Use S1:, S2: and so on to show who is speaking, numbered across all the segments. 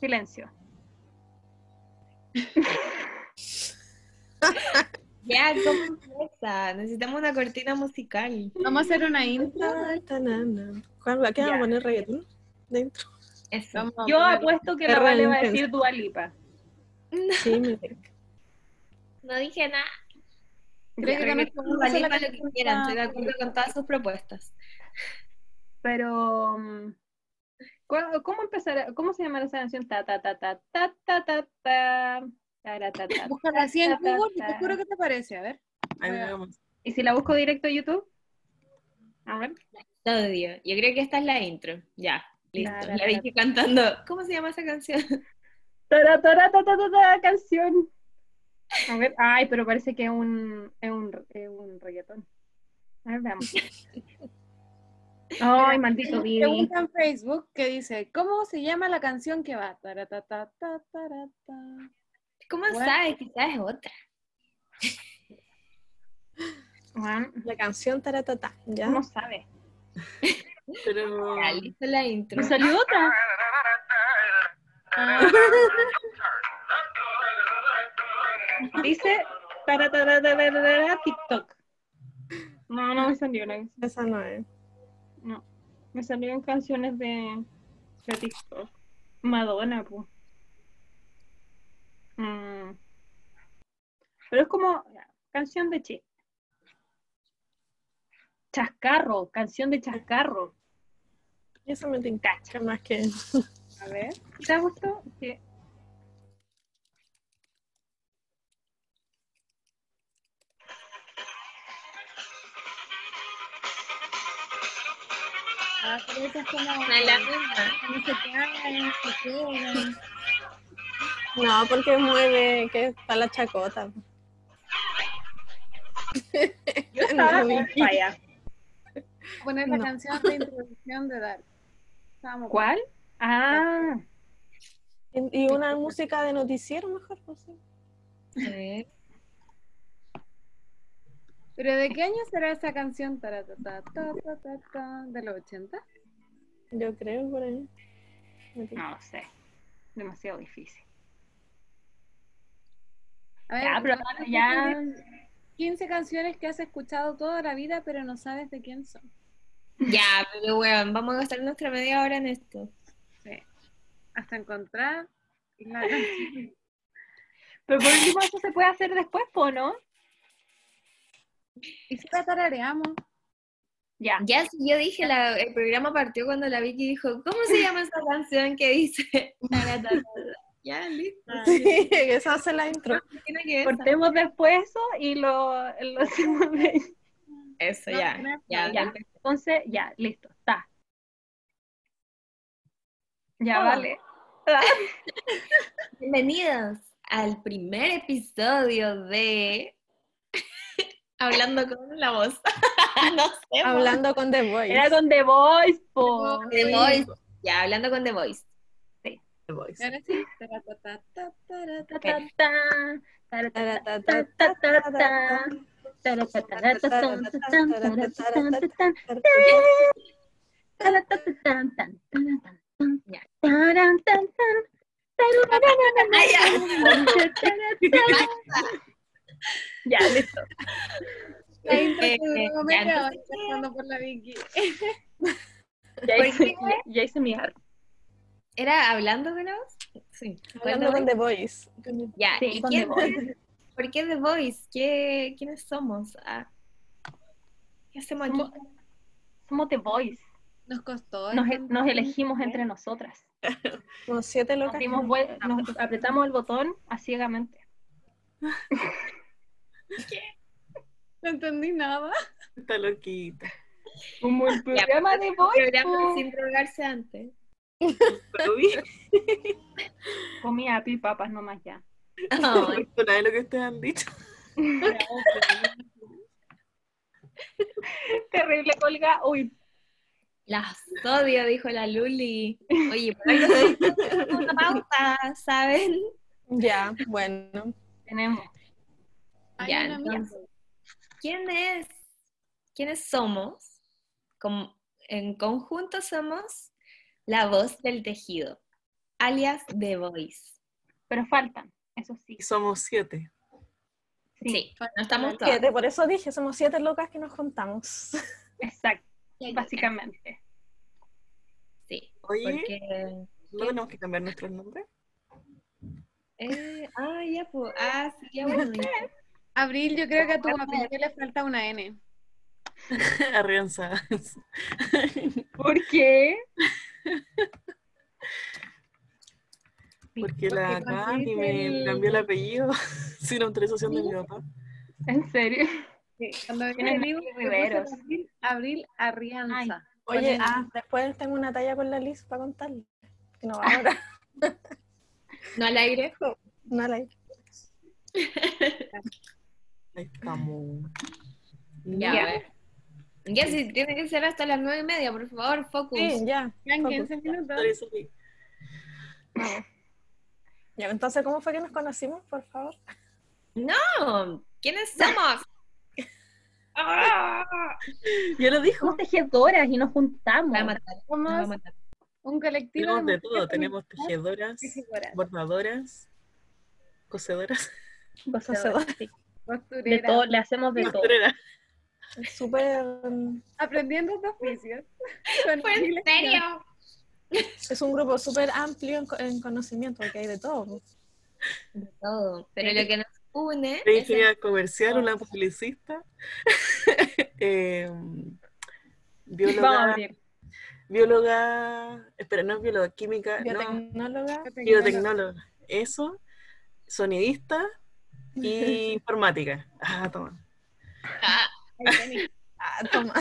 S1: Silencio.
S2: Ya, ¿cómo empieza? Necesitamos una cortina musical.
S3: Vamos a hacer una intro.
S4: ¿Cuál va? ¿Qué vamos a poner reggaetón dentro?
S2: Eso.
S1: Yo apuesto que la Vale va a decir Dua Lipa.
S4: Sí, me tinca.
S2: No dije nada.
S3: Creo que
S1: Ya,
S3: con esto vamos a
S2: Vale,
S3: hacer la
S2: para lo que quieran. Estoy de acuerdo con todas sus propuestas.
S1: Pero. Mm, ¿cu- ¿Cómo empezar? ¿Cómo se llama esa canción? Ta ta ta ta ta ta ta ta. Tara, ta, ta,
S3: Búscala así en Google y te juro que te parece. A ver.
S4: Ahí vamos.
S1: ¿Y si la busco directo a YouTube? A ver.
S2: Odio. Yo creo que esta es la intro. Ya, listo.
S1: La,
S2: dije cantando. ¿Cómo se llama esa canción?
S1: Tara, tara, ta, ta, ta, ta, canción. A ver, ay, pero parece que es un, es un, es un reggaetón. A ver, veamos. Ay, maldito Didi.
S3: Pregunta en Facebook que dice, ¿cómo se llama la canción que va? Taratata, tarata.
S2: ¿Cómo
S3: Bueno.
S2: sabes? Quizás es otra.
S1: Juan,
S4: La canción taratata, ¿ya?
S1: ¿Cómo sabe?
S4: Pero...
S2: Listo la intro.
S1: ¿Me salió otra?
S3: Ah,
S1: Dice tara, tara, tara, tara, tara, TikTok. No, no me salió una
S4: Esa no es.
S1: No. Me salieron canciones de. Madonna, pues. Pero es como canción de che. Chascarro, canción de chascarro.
S4: Eso me tinca más que...
S3: a ver.
S1: ¿Te gustó? Sí.
S3: Ah, pero esa es como...
S2: No, la misma.
S3: No no.
S4: No, porque mueve, que está la chacota.
S1: Yo estaba
S4: No,
S1: falla.
S3: Poner la
S4: No.
S3: canción de introducción de Dark. Estábamos-
S1: ¿Cuál? Ah,
S4: Y una música de noticiero mejor, pues sí.
S3: ¿Pero de qué año será esa canción? Taratata, ¿De los 80?
S4: Yo creo por ahí.
S1: No lo sé. Demasiado difícil.
S3: A ver,
S1: Ya, pero
S3: vamos a
S1: ya.
S3: escribir 15 canciones que has escuchado toda la vida, pero no sabes de quién son.
S2: Ya, pero weón, vamos a gastar nuestra media hora en esto.
S3: Sí. Hasta encontrar la canción.
S1: Pero por último, eso se puede hacer después, ¿po no?
S3: Y si la tarareamos.
S1: Ya.
S2: Ya, sí, yo dije, la- el programa partió cuando la Vicky dijo, ¿cómo se llama esa canción que dice? Ya, listo.
S4: Sí, esa hace la intro.
S1: Cortemos después eso y lo, lo hacemos.
S2: Eso,
S3: No,
S2: ya.
S3: no,
S2: Ya,
S1: ya. Entonces, ya, listo, está. Ya,
S2: Oh.
S1: vale.
S2: Bienvenidos al primer episodio de Hablando con la voz. no sé.
S4: Hablando con The Voice.
S1: Era con The Voice, po.
S2: The Voice. Ya, hablando con The Voice.
S4: The Voice.
S3: Ahora sí.
S2: Ya.
S1: Listo.
S3: La intro
S2: Eh,
S3: pasando por la Vicky.
S1: Ya
S2: ¿Por
S1: hice, ya- hice mi arte.
S2: ¿Era hablando la voz? Sí.
S4: Hablando con The Voice.
S2: Ya,
S1: Sí,
S2: ¿y quién
S1: The.
S2: ¿Por qué The Voice? ¿Qué, ¿Quiénes somos? Ah, ¿Qué hacemos aquí?
S1: Somos, somos The Voice.
S3: Nos costó.
S1: Nos,
S3: encontrar-
S1: nos elegimos entre nosotras.
S4: Como siete
S1: Nos,
S4: locas.
S1: dimos vuel- nos apretamos el botón a ciegamente.
S3: No entendí nada.
S4: Está loquita.
S1: Como el
S2: Ya,
S1: programa
S2: pero
S1: de
S2: programa
S1: po.
S2: sin drogarse antes.
S4: Pero vi.
S1: Comía pi papas nomás ya.
S2: Ay,
S4: Nada de lo que ustedes han dicho.
S1: Terrible colga. Uy,
S2: las odio, dijo la Luli. Oye, por algo se dice una pausa, ¿saben?
S4: Ya, bueno.
S1: tenemos.
S2: Ya, entonces, ¿quién es? ¿Quiénes somos? Como, en conjunto somos la voz del tejido. alias The Voice.
S1: Pero faltan, eso sí.
S5: Y somos siete.
S2: Sí, no estamos todos.
S4: Siete, por eso dije, somos siete locas que nos juntamos.
S1: Exacto, básicamente.
S2: Sí,
S5: Oye,
S2: porque...
S5: ¿no tenemos que cambiar nuestros nombres?
S2: Eh, ah, ya, pues. Ah, sí, ya bueno.
S3: Abril, yo creo que a tu apellido le falta una N.
S5: Arrianza.
S1: ¿Por qué?
S5: Porque la
S3: Porque
S5: Cami
S3: conseguiste
S5: me
S3: el-
S5: cambió el apellido sin autorización de mi papá.
S1: ¿En serio?
S3: Sí, Cuando viene puse
S1: riberos.
S3: Abril, Abril Arrianza.
S4: Oye, ah, después tengo una talla con la Liz para contarle. No ahora.
S2: No al aire.
S4: No la
S5: Ahí estamos.
S2: Ya,
S1: Ya.
S2: a ver. Ya, sí, tiene que ser hasta las nueve y media, por favor, focus.
S4: Sí, ya. Focus.
S3: 15 minutos.
S4: Vamos. Ya, entonces, ¿cómo fue que nos conocimos, por favor?
S2: No, ¿quiénes somos? ¡Ah!
S5: Ya lo dijo.
S1: Somos tejedoras y nos juntamos.
S2: va a matar, me va a
S3: Somos
S2: matar.
S3: un colectivo
S5: Tenemos de todo. Tenemos tejedoras,
S3: tejedoras,
S5: bordadoras, cosedoras,
S1: Cosedoras, De todo, le hacemos de todo.
S4: Súper.
S3: aprendiendo estos oficios.
S2: ¿Fue en serio?
S4: Es un grupo súper amplio en, co- en conocimiento, porque hay de todo.
S2: De todo. Pero lo que nos une
S5: Una
S2: es
S5: ingeniera comercial, una publicista, eh,
S1: Vamos a
S5: bióloga,
S1: abrir.
S5: bióloga, espera, no es bióloga, química, no,
S4: Biotecnóloga.
S5: biotecnóloga, eso, sonidista y informática. Ah, toma.
S2: Ah,
S4: Ah, toma.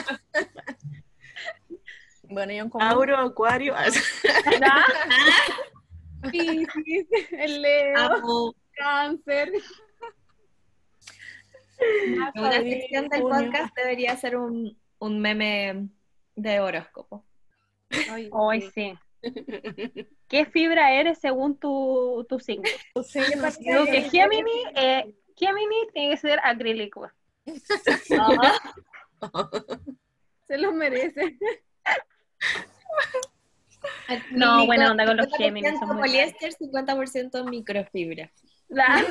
S4: bueno, yo en común.
S5: Auro, acuario, ah,
S3: Piscis, el Leo,
S2: amo.
S3: Cáncer.
S2: Una sección del
S4: junio.
S2: podcast debería ser un, un meme de horóscopo.
S1: Hoy sí. ¿Qué fibra eres según tu, tu signo?
S4: Sí.
S1: Digo que Gemini, eh, Gemini tiene que ser acrílico.
S3: Se lo merece.
S1: No, buena onda con los
S2: 50%
S1: Géminis, son muy
S2: poliéster, 50% microfibra.
S1: La-.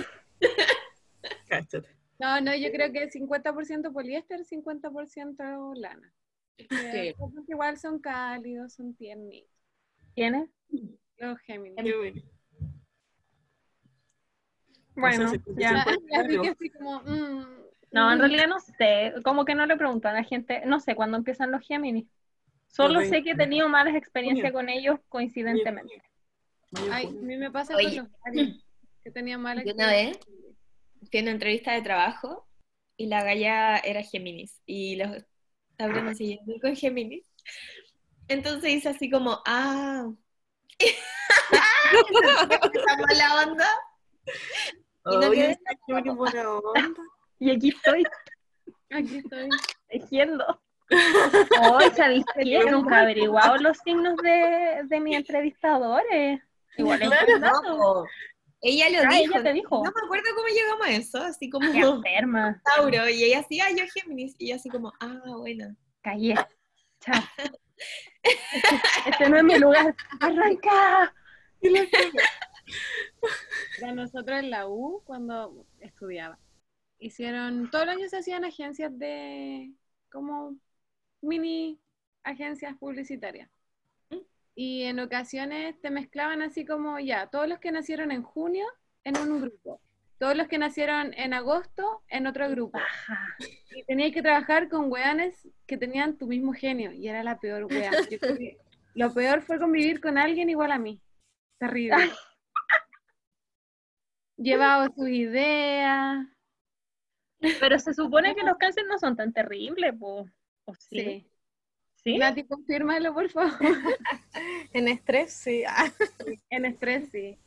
S3: No, no, yo creo que 50% poliéster, 50% lana.
S2: Sí.
S3: Porque igual son cálidos, son tiernitos.
S1: ¿Tiene?
S3: Los Géminis.
S5: Qué bueno.
S1: Bueno,
S5: No sé si
S1: ya.
S3: Que así como, mm,
S1: No, en
S3: mm.
S1: realidad no sé. Como que no le pregunto a la gente. No sé cuándo empiezan los Géminis. Solo sé que he tenido malas experiencias con ellos coincidentemente.
S3: Ay, a mí me pasa
S2: Oye.
S3: con los Aries, que tenía mala
S2: Yo una vez fui a una entrevista de trabajo y la galla era Géminis y los taurinos se llevan con Géminis. Entonces hice así como, ah. Esa mala onda. Y no
S5: está qué buena onda.
S1: Y aquí estoy
S3: Aquí estoy.
S1: tejiendo. Hoy, ¿sabéis qué? Nunca he averiguado los signos de, de mis entrevistadores. Igual es.
S2: No, ella lo
S1: Ah,
S2: dijo.
S1: ella te dijo.
S2: No me acuerdo cómo llegamos a eso, así como
S1: Qué enferma.
S2: Tauro, y ella así, ah, yo Géminis, y ella así como, ah, bueno.
S1: Callé. Chao. Este no es mi lugar. Arranca.
S3: Para nosotros en la U, cuando estudiaba, hicieron, todos los años se hacían agencias de, como mini agencias publicitarias. Y en ocasiones te mezclaban así como ya, todos los que nacieron en junio en un grupo, todos los que nacieron en agosto en otro grupo. Y tenías que trabajar con weones que tenían tu mismo genio, y era la peor wea. Yo creo que lo peor fue convivir con alguien igual a mí. Terrible. Llevaba sus ideas.
S1: Pero se supone que los cánceres no son tan terribles, po. ¿O sí?
S3: Sí.
S1: ¿Sí?
S3: Nati, confírmalo, por favor.
S4: En estrés, sí. Ah,
S3: En estrés, sí.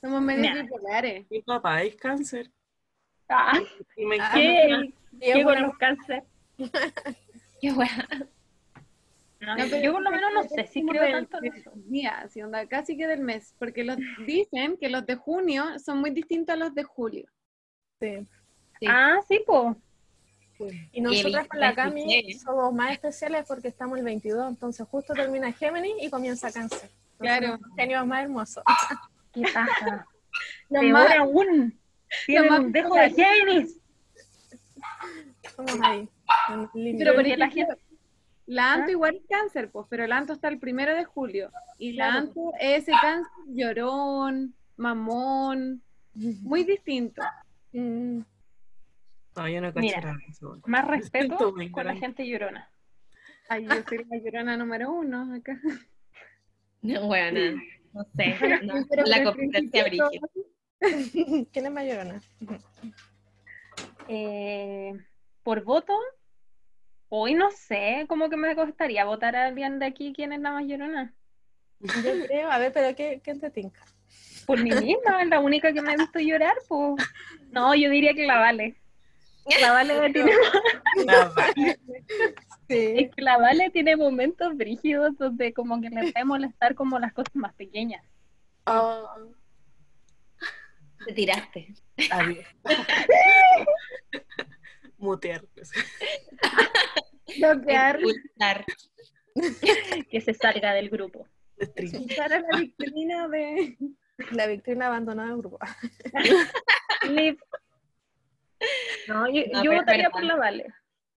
S3: Somos medios
S1: Nah.
S3: bipolares.
S5: Mi papá es cáncer.
S1: Ah,
S5: Y me
S4: Ah,
S1: ¿Qué?
S4: yo
S1: ¿Qué con los cánceres?
S2: Qué buena.
S1: No,
S3: No,
S1: yo por lo menos no sé si creo
S3: del-
S1: tanto en eso.
S3: día, así onda, casi que del mes, porque los dicen que los de junio son muy distintos a los de julio.
S4: sí.
S2: Sí.
S1: Ah, sí, po.
S4: Y nosotras con la. Cami somos más especiales porque estamos el 22, entonces justo termina Géminis y comienza Cáncer.
S3: Claro.
S4: Los genios más hermosos.
S1: ¿Qué pasa?
S3: Los
S1: Peor
S3: más-
S1: aún. Tienen
S3: más
S1: un dejo de Géminis.
S4: Ahí.
S3: Pero por
S1: Porque la
S3: ejemplo, la Anto
S1: ¿Ah?
S3: igual es cáncer, pues, pero la Anto está el primero de julio. Y la
S1: Claro.
S3: Anto es ese cáncer llorón, mamón, muy distinto.
S4: Mm,
S5: No, yo no
S1: Mira,
S5: nada.
S1: Más respeto con la
S5: ignorante.
S1: gente llorona.
S3: Ay, yo soy la llorona número uno acá.
S2: No, bueno, no sé. no,
S3: Pero
S2: la competencia brígida.
S4: ¿Quién es más llorona?
S1: Eh, por voto, hoy no sé, como que me costaría votar a alguien de aquí quién es la más llorona.
S4: Yo creo, a ver, pero ¿qué, qué te tinca?
S1: Por mí misma, es la única que me ha visto llorar, pues. No, yo diría que la Vale. La Vale tiene,
S5: Nada.
S4: Sí.
S1: es que la Vale tiene momentos brígidos donde como que le puede molestar como las cosas más pequeñas.
S5: Ah,
S2: Te tiraste.
S5: adiós. Mutear.
S3: bloquear,
S2: Expulsar.
S1: Que se salga del grupo.
S3: Para la victorina de...
S4: La Victorina abandonó el grupo.
S1: No, yo,
S2: No,
S1: yo votaría por la Vale.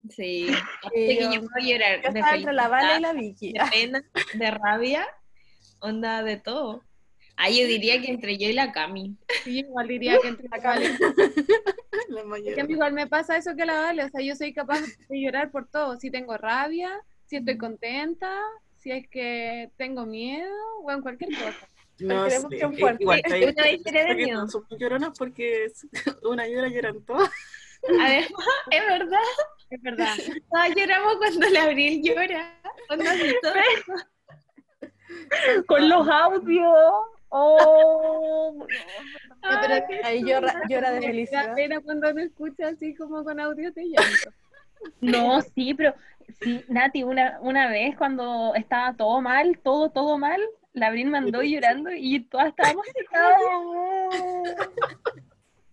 S2: Sí. Que
S4: yo-
S2: yo puedo llorar
S4: Yo
S2: de
S4: estaba entre la Vale y la Vicky.
S2: de pena, de rabia, onda de todo. Ah, yo diría que entre yo y la Cami.
S3: Sí, igual diría que entre la.
S5: La
S3: Es que a mí igual me pasa eso que la Vale, o sea, yo soy capaz de llorar por todo. Si tengo rabia, si estoy contenta, si es que tengo miedo, o en cualquier cosa.
S5: No sé,
S4: fuerte.
S5: Igual, ahí-
S2: Una miedo.
S5: no son muy lloronas porque una llora lloran todas.
S2: Además, es verdad.
S3: Es verdad.
S2: Todas lloramos cuando la Abril llora. Todas.
S1: Con los audios. Oh.
S3: No, pero
S4: Ahí llora, llora de
S3: me da
S4: felicidad.
S3: pena cuando uno escucha así como con audio de llanto.
S1: No, sí, pero sí, Nati, una, una vez cuando estaba todo mal, todo, todo mal, la Abril mandó llorando y todas estábamos así.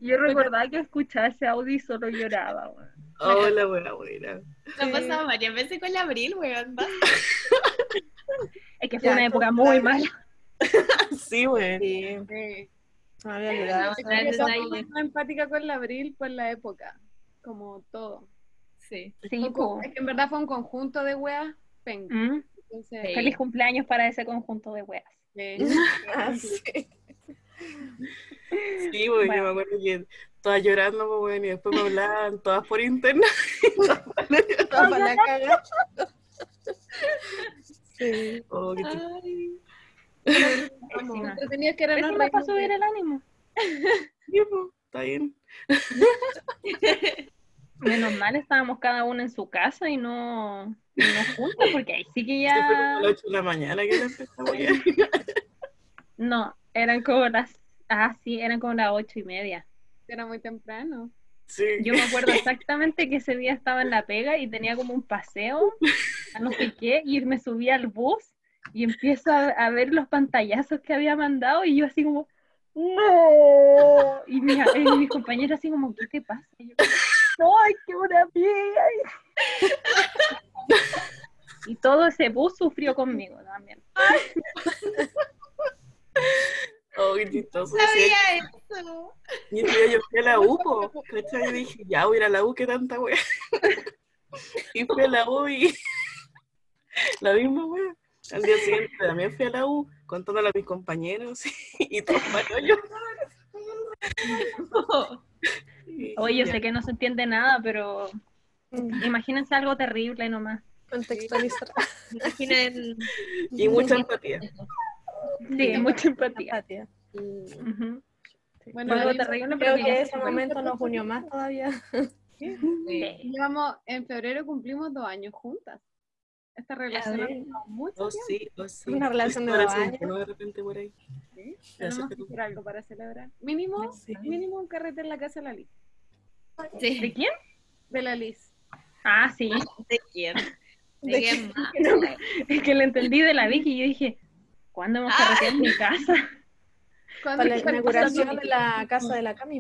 S1: Yo recordaba que escuchaba ese audio y solo lloraba. weón.
S5: Oh, la buena, buena.
S2: Me ha pasado varias veces con la Abril, weón.
S1: Es que fue
S4: Ya,
S1: una época muy
S4: la-
S1: mala.
S5: Sí, güey.
S4: Sí,
S3: Sí.
S4: me había olvidado.
S2: Sí. Detalle.
S3: más empática con la Abril por la época, como todo.
S2: Sí.
S1: Sí,
S3: Fue
S1: po.
S3: co- es que en verdad fue un conjunto de weas penca.
S1: Mm,
S3: Entonces,
S2: Sí.
S1: Feliz cumpleaños para ese conjunto de weas.
S3: eh,
S4: Ah, sí.
S5: Sí, güey,
S1: Bueno.
S5: yo me acuerdo que todas llorando, pues, güey, y después me hablaban todas por internet.
S4: Toda para la caga. Sí.
S5: Oh, qué.
S2: Ay.
S3: Entretenido que era no
S1: para subir el ánimo.
S5: Sí, pues, Está bien.
S1: Menos mal estábamos cada uno en su casa y no, y no juntos, porque ahí sí que ya...
S5: a las 8 de la mañana que la empezamos ya.
S1: No, eran como las... Ah, sí, eran como las ocho y media.
S3: Era muy temprano.
S5: Sí.
S1: Yo me acuerdo exactamente que ese día estaba en la pega y tenía como un paseo a no sé qué y me subí al bus y empiezo a, a ver los pantallazos que había mandado y yo así como ¡No! Y mi, y mis compañeros así como ¿qué te pasa? Y yo como, ¡Ay, qué una amiga! Y todo ese bus sufrió conmigo también.
S5: Oh, qué chistoso.
S2: Sabía eso.
S5: Y yo fui a la U, po, ¿cachai? Yo dije, ya voy a ir a la U, qué tanta wea. Y fui a la U y la misma wea. Al día siguiente también fui a la U, contándole a mis compañeros y todos para yo.
S1: Oye, yo sé que no se entiende nada, pero imagínense algo terrible nomás.
S4: Contextualizar.
S2: Imaginen.
S5: Y mucha empatía.
S1: Sí, mucha empatía.
S4: Empatía.
S1: Ujú.
S3: Bueno,
S1: Fue algo
S3: la-
S1: terrible, pero
S4: Creo
S1: que
S4: que ese momento nos unió más todavía.
S2: Sí.
S3: Llevamos, en febrero cumplimos dos años juntas. Esta relación ha mucho
S5: Oh, sí, oh, sí.
S4: Una relación de dos
S5: sí,
S4: años.
S5: ¿no? de repente por ahí.
S3: ¿sí? Tenemos que hacer algo para celebrar. Mínimo,
S5: Sí.
S3: mínimo un carrete en la casa de la Liz.
S2: Sí.
S1: ¿De quién?
S3: De la Liz.
S1: Ah, sí.
S2: ¿De quién? ¿De,
S4: ¿De
S2: quién más?
S1: Es que lo entendí de la Vicky y yo dije, ¿cuándo hemos carreteado en mi casa?
S3: ¿Cuándo
S4: Para la inauguración de la casa de la Cami.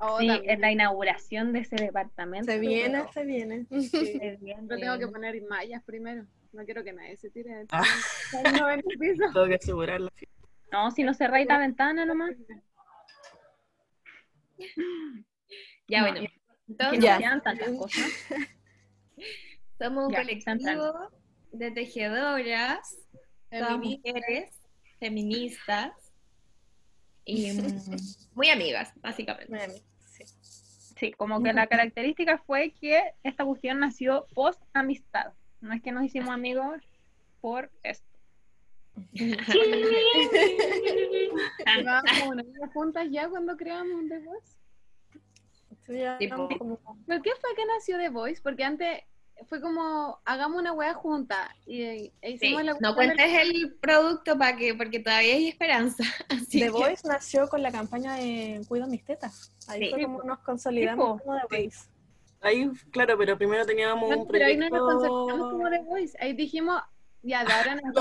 S3: Oh,
S1: Sí,
S3: también.
S1: en la inauguración de ese departamento.
S4: Se viene,
S1: pero-
S4: se viene.
S1: se viene.
S3: Pero tengo que poner mallas primero. No quiero que nadie se tire.
S5: Ah.
S3: No, en el piso.
S5: Tengo que asegurar la fiesta.
S1: No, si no cerráis la ventana nomás.
S2: Ya,
S1: No,
S2: bueno. Entonces,
S4: Ya.
S1: tantas cosas.
S2: somos un
S1: Ya,
S2: colectivo de tejedoras, todas mujeres, feministas y mm, muy amigas, básicamente.
S4: Sí.
S1: Sí, como que la característica fue que esta cuestión nació post amistad. No es que nos hicimos amigos por esto.
S3: Llevábamos una vida juntas ya cuando creamos un The Voice.
S4: Sí, como-
S3: ¿Pero qué fue que nació The Voice? Porque antes fue como, hagamos una wea junta. Y, e
S2: Sí,
S3: hicimos la
S2: no
S3: del-
S2: cuentes el producto para que, porque todavía hay esperanza. Así
S4: The
S2: que-
S4: Voice nació con la campaña de Cuido mis tetas. Ahí
S2: Sí.
S4: fue como nos consolidamos
S1: Sí,
S4: como The Voice.
S5: Ahí, claro, pero primero teníamos
S3: No,
S5: un
S3: pero ahí no nos
S5: proyecto
S3: como The Voice. Ahí dijimos, ya, de ahora en
S5: Lo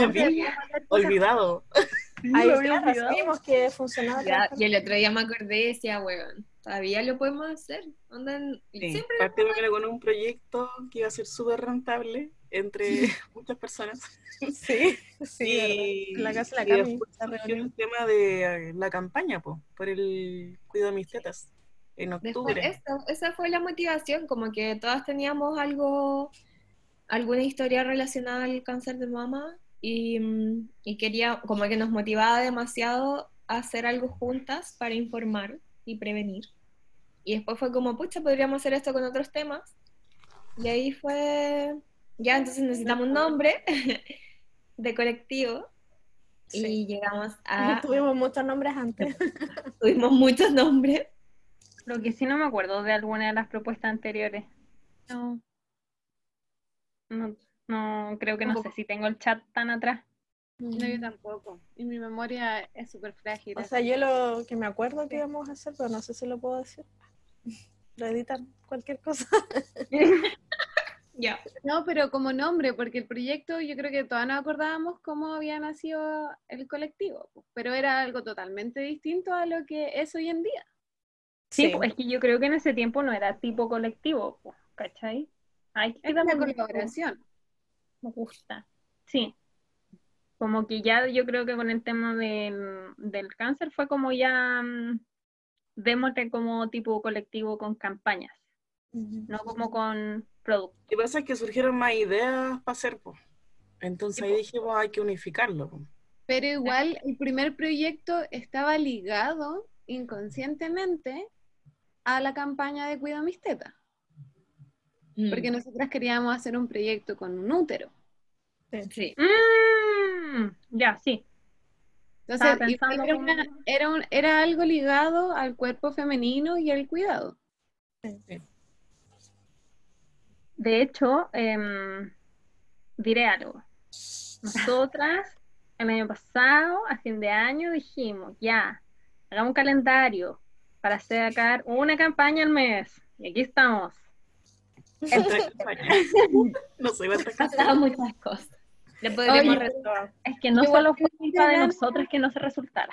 S4: Ahí claro, vimos que funcionaba.
S2: Ya, y el otro día me acordé y decía, weón, todavía lo podemos hacer. Onda,
S5: Sí,
S2: Siempre
S5: partimos con un proyecto que iba a ser súper rentable entre muchas personas.
S4: Sí, sí,
S5: y,
S4: la casa la Cami,
S5: el tema de eh, la campaña, po, por el cuidado de mis tetas, en
S2: Después,
S5: octubre.
S2: eso, esa fue la motivación, como que todas teníamos algo, alguna historia relacionada al cáncer de mama y, mm, y quería, como que nos motivaba demasiado a hacer algo juntas para informar y prevenir. Y después fue como, pucha, podríamos hacer esto con otros temas. Y ahí fue, ya entonces necesitamos un nombre de colectivo. Y llegamos a,
S4: Tuvimos muchos nombres antes.
S2: tuvimos muchos nombres.
S1: Lo que sí no me acuerdo de alguna de las propuestas anteriores.
S3: No.
S1: No, no creo que no sé si tengo el chat tan atrás.
S3: No, yo tampoco. Y mi memoria es súper frágil.
S4: O sea, yo lo que me acuerdo que íbamos a hacer, pero no sé si lo puedo decir. Lo editan cualquier cosa.
S2: Ya.
S3: No, pero como nombre, porque el proyecto yo creo que todas nos acordábamos cómo había nacido el colectivo, pero era algo totalmente distinto a lo que es hoy en día.
S1: Sí, pues, es que yo creo que en ese tiempo no era tipo colectivo, pues, ¿cachai? Ay, que
S3: Es una colaboración.
S1: Me gusta. Sí. Como que ya yo creo que con el tema del, del cáncer fue como ya mm, démosle como tipo colectivo con campañas, no como con productos.
S5: Lo que pasa es que surgieron más ideas para hacer, po. Entonces ahí dijimos, hay que unificarlo.
S3: Pero igual el primer proyecto estaba ligado inconscientemente a la campaña de Cuida mis tetas,
S2: Mm.
S3: porque nosotras queríamos hacer un proyecto con un útero.
S2: Sí.
S1: Mm, ya, sí.
S3: Entonces, era,
S1: como-
S3: una- era, un- era algo ligado al cuerpo femenino y al cuidado.
S1: De hecho, em, diré algo. Nosotras, el año pasado, a fin de año, dijimos, ya, hagamos un calendario para sacar una campaña al mes. Y aquí estamos.
S5: Campañas. no
S2: muchas cosas. Le podríamos
S1: Oye, Es que no
S3: Igual
S1: solo fue culpa de nosotras que no se resultara.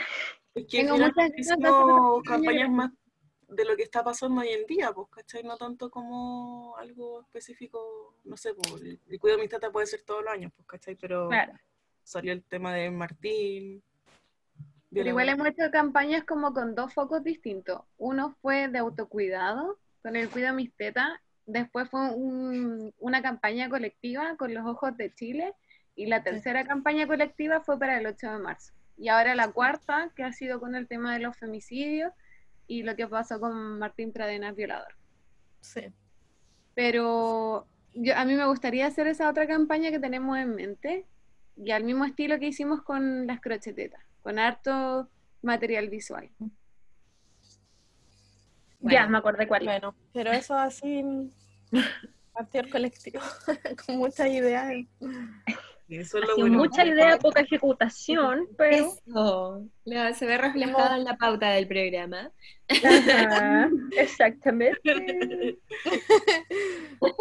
S5: Es que
S3: Tengo muchas de
S5: campañas
S3: campaña.
S5: más de lo que está pasando hoy en día, pues, ¿cachai? No tanto como algo específico, no sé, pues, el, el cuidado de mis puede ser todos los años, pues, ¿cachai? Pero
S1: Claro.
S5: salió el tema de Martín.
S3: Pero igual hemos hecho campañas como con dos focos distintos. Uno fue de autocuidado, con el Cuida mis tetas. Después fue un- una campaña colectiva con los ojos de Chile. Y la tercera campaña colectiva fue para el 8 de marzo. Y ahora la cuarta, que ha sido con el tema de los femicidios y lo que pasó con Martín Pradenas, violador.
S4: Sí.
S3: Pero yo, a mí me gustaría hacer esa otra campaña que tenemos en mente, y al mismo estilo que hicimos con las crochetetas, con harto material visual.
S1: Ya, me acordé cuál.
S4: Bueno, pero eso así partió el colectivo con muchas ideas.
S5: Y eso es lo bueno.
S1: mucha idea, poca ejecutación, pero...
S2: Eso. Se ve reflejado en la pauta del programa.
S1: Ajá, exactamente.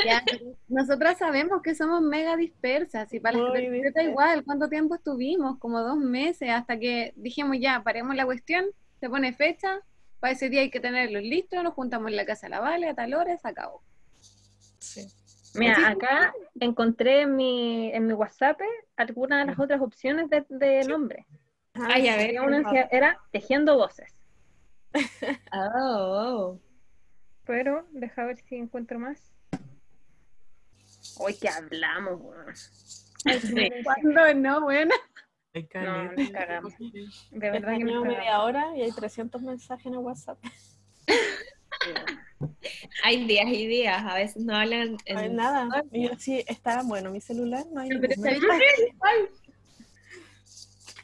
S3: Ya, nosotras sabemos que somos mega dispersas y para crochetetas
S4: dispersas.
S3: igual, ¿cuánto tiempo estuvimos? Como dos meses hasta que dijimos ya, paremos la cuestión, se pone fecha, para ese día hay que tenerlos listos, nos juntamos en la casa de la Vale a tal hora, se acabó.
S4: Sí.
S1: Mira, acá encontré en mi, en mi WhatsApp algunas de las otras opciones de, de nombre.
S2: Ay, a ver.
S1: Una que era Tejiendo Voces,
S2: Oh,
S1: pero deja ver si encuentro más. Hoy que hablamos, weón.
S3: ¿Cuándo no? Bueno.
S5: Ay,
S1: No. De verdad que
S4: Tengo
S1: nos
S4: media hora y hay 300 mensajes en el WhatsApp.
S2: hay días y días, a veces no hablan. en-
S4: No hay nada. Y yo sí, está bueno mi celular, no hay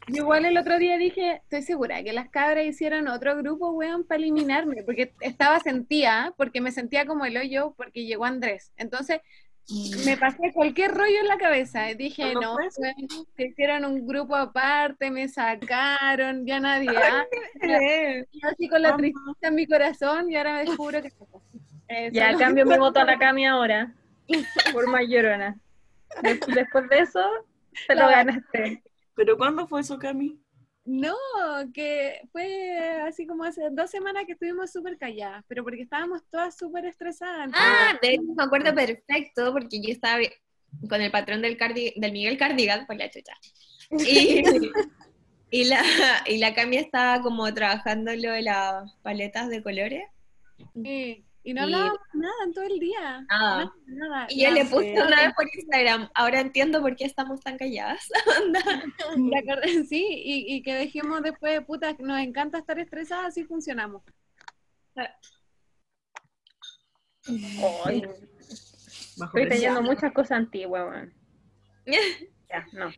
S3: igual el otro día dije, estoy segura que las cabras hicieron otro grupo, weón, para eliminarme, porque estaba sentía, porque me sentía como el hoyo, porque llegó Andrés. Entonces, me pasé cualquier rollo en la cabeza. Y dije,
S5: ¿Cuándo
S3: no, weón, que hicieron un grupo aparte, me sacaron, ya nadie.
S2: Eh,
S3: Yo así con la tristeza en mi corazón y ahora me descubro que
S1: Ya cambio mi voto a la Cami ahora. Por. Des- Después de eso, te lo ganaste.
S5: ¿Pero cuándo fue eso, Cami?
S3: No, que fue así como hace dos semanas que estuvimos súper calladas, pero porque estábamos todas súper estresadas.
S2: Ah, de hecho me acuerdo perfecto porque yo estaba con el patrón del, cardi- del Miguel Cardigan, por la chucha. Y, y la, y la Cami estaba como trabajando lo de las paletas de colores.
S3: Sí, y no
S2: Y-
S3: hablábamos nada en todo el día.
S2: Nada.
S3: Nada, nada.
S2: Y yo le puse una vez por Instagram, ahora entiendo por qué estamos tan calladas. Onda.
S3: ¿te acuerdas? Sí, y, y que dejemos después de puta, nos encanta estar estresadas, así funcionamos.
S1: Ay, estoy leyendo muchas cosas antiguas. Ya, no.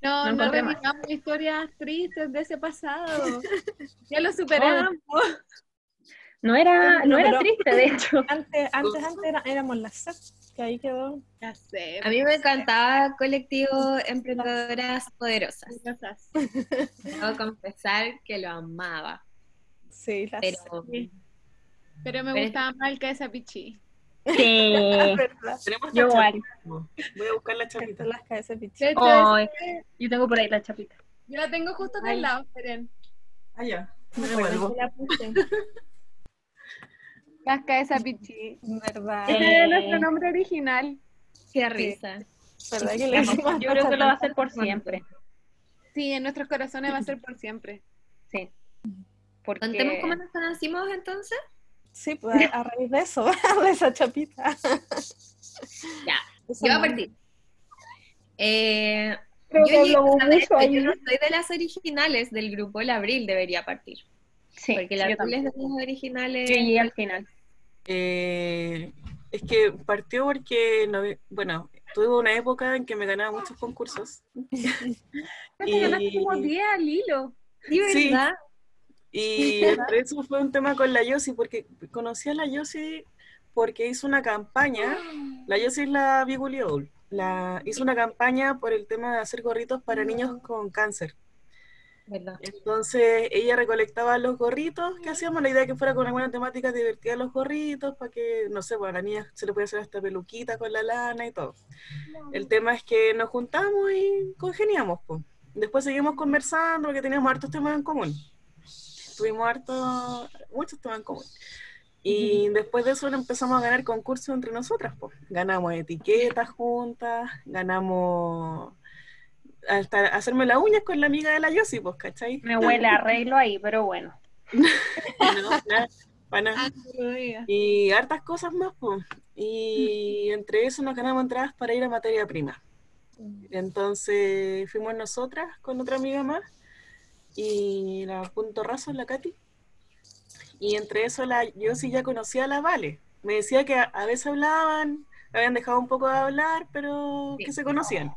S3: No,
S1: No
S3: no, historias tristes de ese pasado. ya lo superamos.
S1: No era, no
S4: No,
S1: era
S4: pero-
S1: triste, de hecho.
S4: Antes, antes, antes era- éramos las SEP, que ahí quedó.
S3: Ya sé.
S2: A mí me encantaba Colectivo Emprendedoras Poderosas.
S3: cosas.
S2: Debo confesar que lo amaba.
S4: Sí, las
S2: Pero
S3: Sí. Pero me
S2: Pero-
S3: gustaba más el que esa pichi.
S1: Sí. Yo
S5: la
S1: igual.
S5: chapita. Voy a buscar la chapita.
S4: Las
S3: De
S4: Pichi.
S3: ese-
S1: yo tengo por ahí la chapita.
S3: yo la tengo justo acá al lado, esperen.
S5: Ah, ya.
S4: Me
S5: Me
S4: acuerdo
S5: devuelvo.
S4: la puse.
S3: Las cabezas pichi.
S4: ¿Verdad?
S1: Eh,
S3: Ese es nuestro nombre original.
S2: qué risa.
S4: ¿Verdad que le hicimos
S1: Yo creo que lo va a hacer por siempre.
S3: Sí, en nuestros corazones va a ser por siempre.
S1: Sí. Porque...
S2: Contemos cómo nos conocimos entonces.
S4: Sí, pues a, a raíz de eso, de esa chapita.
S2: Ya,
S4: Eso
S2: yo a
S4: no-
S2: partir. Eh, yo, llegué- a yo no soy de las originales del grupo, el Abril debería partir.
S1: Sí,
S2: Porque
S1: yo
S2: la Abril
S1: también.
S2: es de las originales.
S1: Yo llegué al final.
S5: Eh, es que partió porque, no, bueno, tuve una época en que me ganaba muchos concursos.
S3: Te ganaste
S5: Y-
S3: como 10 al hilo.
S2: Sí,
S5: Sí.
S2: ¿verdad?
S5: Y entre eso fue un tema con la Yossi, porque conocí a la Yossi porque hizo una campaña. La Yossi es la Biguliol. La, hizo una campaña por el tema de hacer gorritos para niños con cáncer.
S2: ¿Verdad?
S5: Entonces ella recolectaba los gorritos que hacíamos, la idea de que fuera con alguna temática divertida los gorritos, para que, no sé, pues a la niña se le puede hacer hasta peluquita con la lana y todo. El tema es que nos juntamos y congeniamos, pues. Después seguimos conversando porque teníamos hartos temas en común. Tuvimos hartos, muchos temas en común. Y después de eso empezamos a ganar concursos entre nosotras, pues. Ganamos etiquetas juntas, ganamos hasta hacerme las uñas con la amiga de la Yossi, pues, ¿cachai?
S1: Me huele a arreglo ahí, pero bueno.
S5: No, nada, para nada.
S3: Ah.
S5: Y hartas cosas más, pues. Y entre eso nos ganamos entradas para ir a materia prima. Entonces fuimos nosotras con otra amiga más y la punto raso, la Katy. Y entre eso la, yo sí ya conocía a la Vale. Me decía que a, a veces hablaban, habían dejado un poco de hablar, pero
S2: Sí.
S5: que se conocían.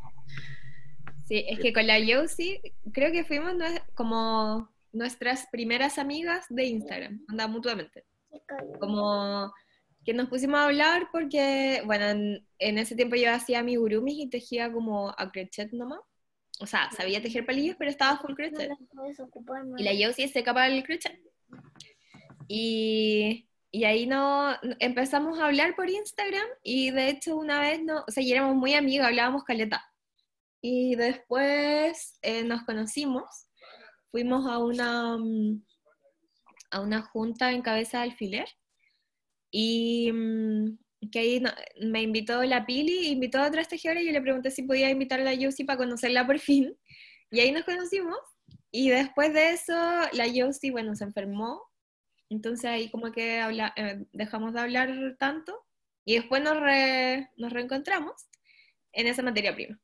S2: Sí, es que con la Josie creo que fuimos como nuestras primeras amigas de Instagram, anda mutuamente. Como que nos pusimos a hablar porque, bueno, en, en ese tiempo yo hacía amigurumis y tejía como a crochet nomás. O sea, sabía tejer palillos, pero estaba full crochet. Y la Josie se capaz el crochet. Y, y ahí no empezamos a hablar por Instagram y de hecho una vez no, o sea, y éramos muy amigos, hablábamos caleta. Y después eh, nos conocimos, fuimos a una, mm, a una junta en cabeza de alfiler y mm, que ahí me invitó la Pili, invitó a otras tejedoras y yo le pregunté si podía invitar a la Josie para conocerla por fin. Y ahí nos conocimos. Y después de eso, la Josie, bueno, se enfermó. Entonces ahí como que eh, dejamos de hablar tanto. Y después nos, re- nos reencontramos en esa materia prima.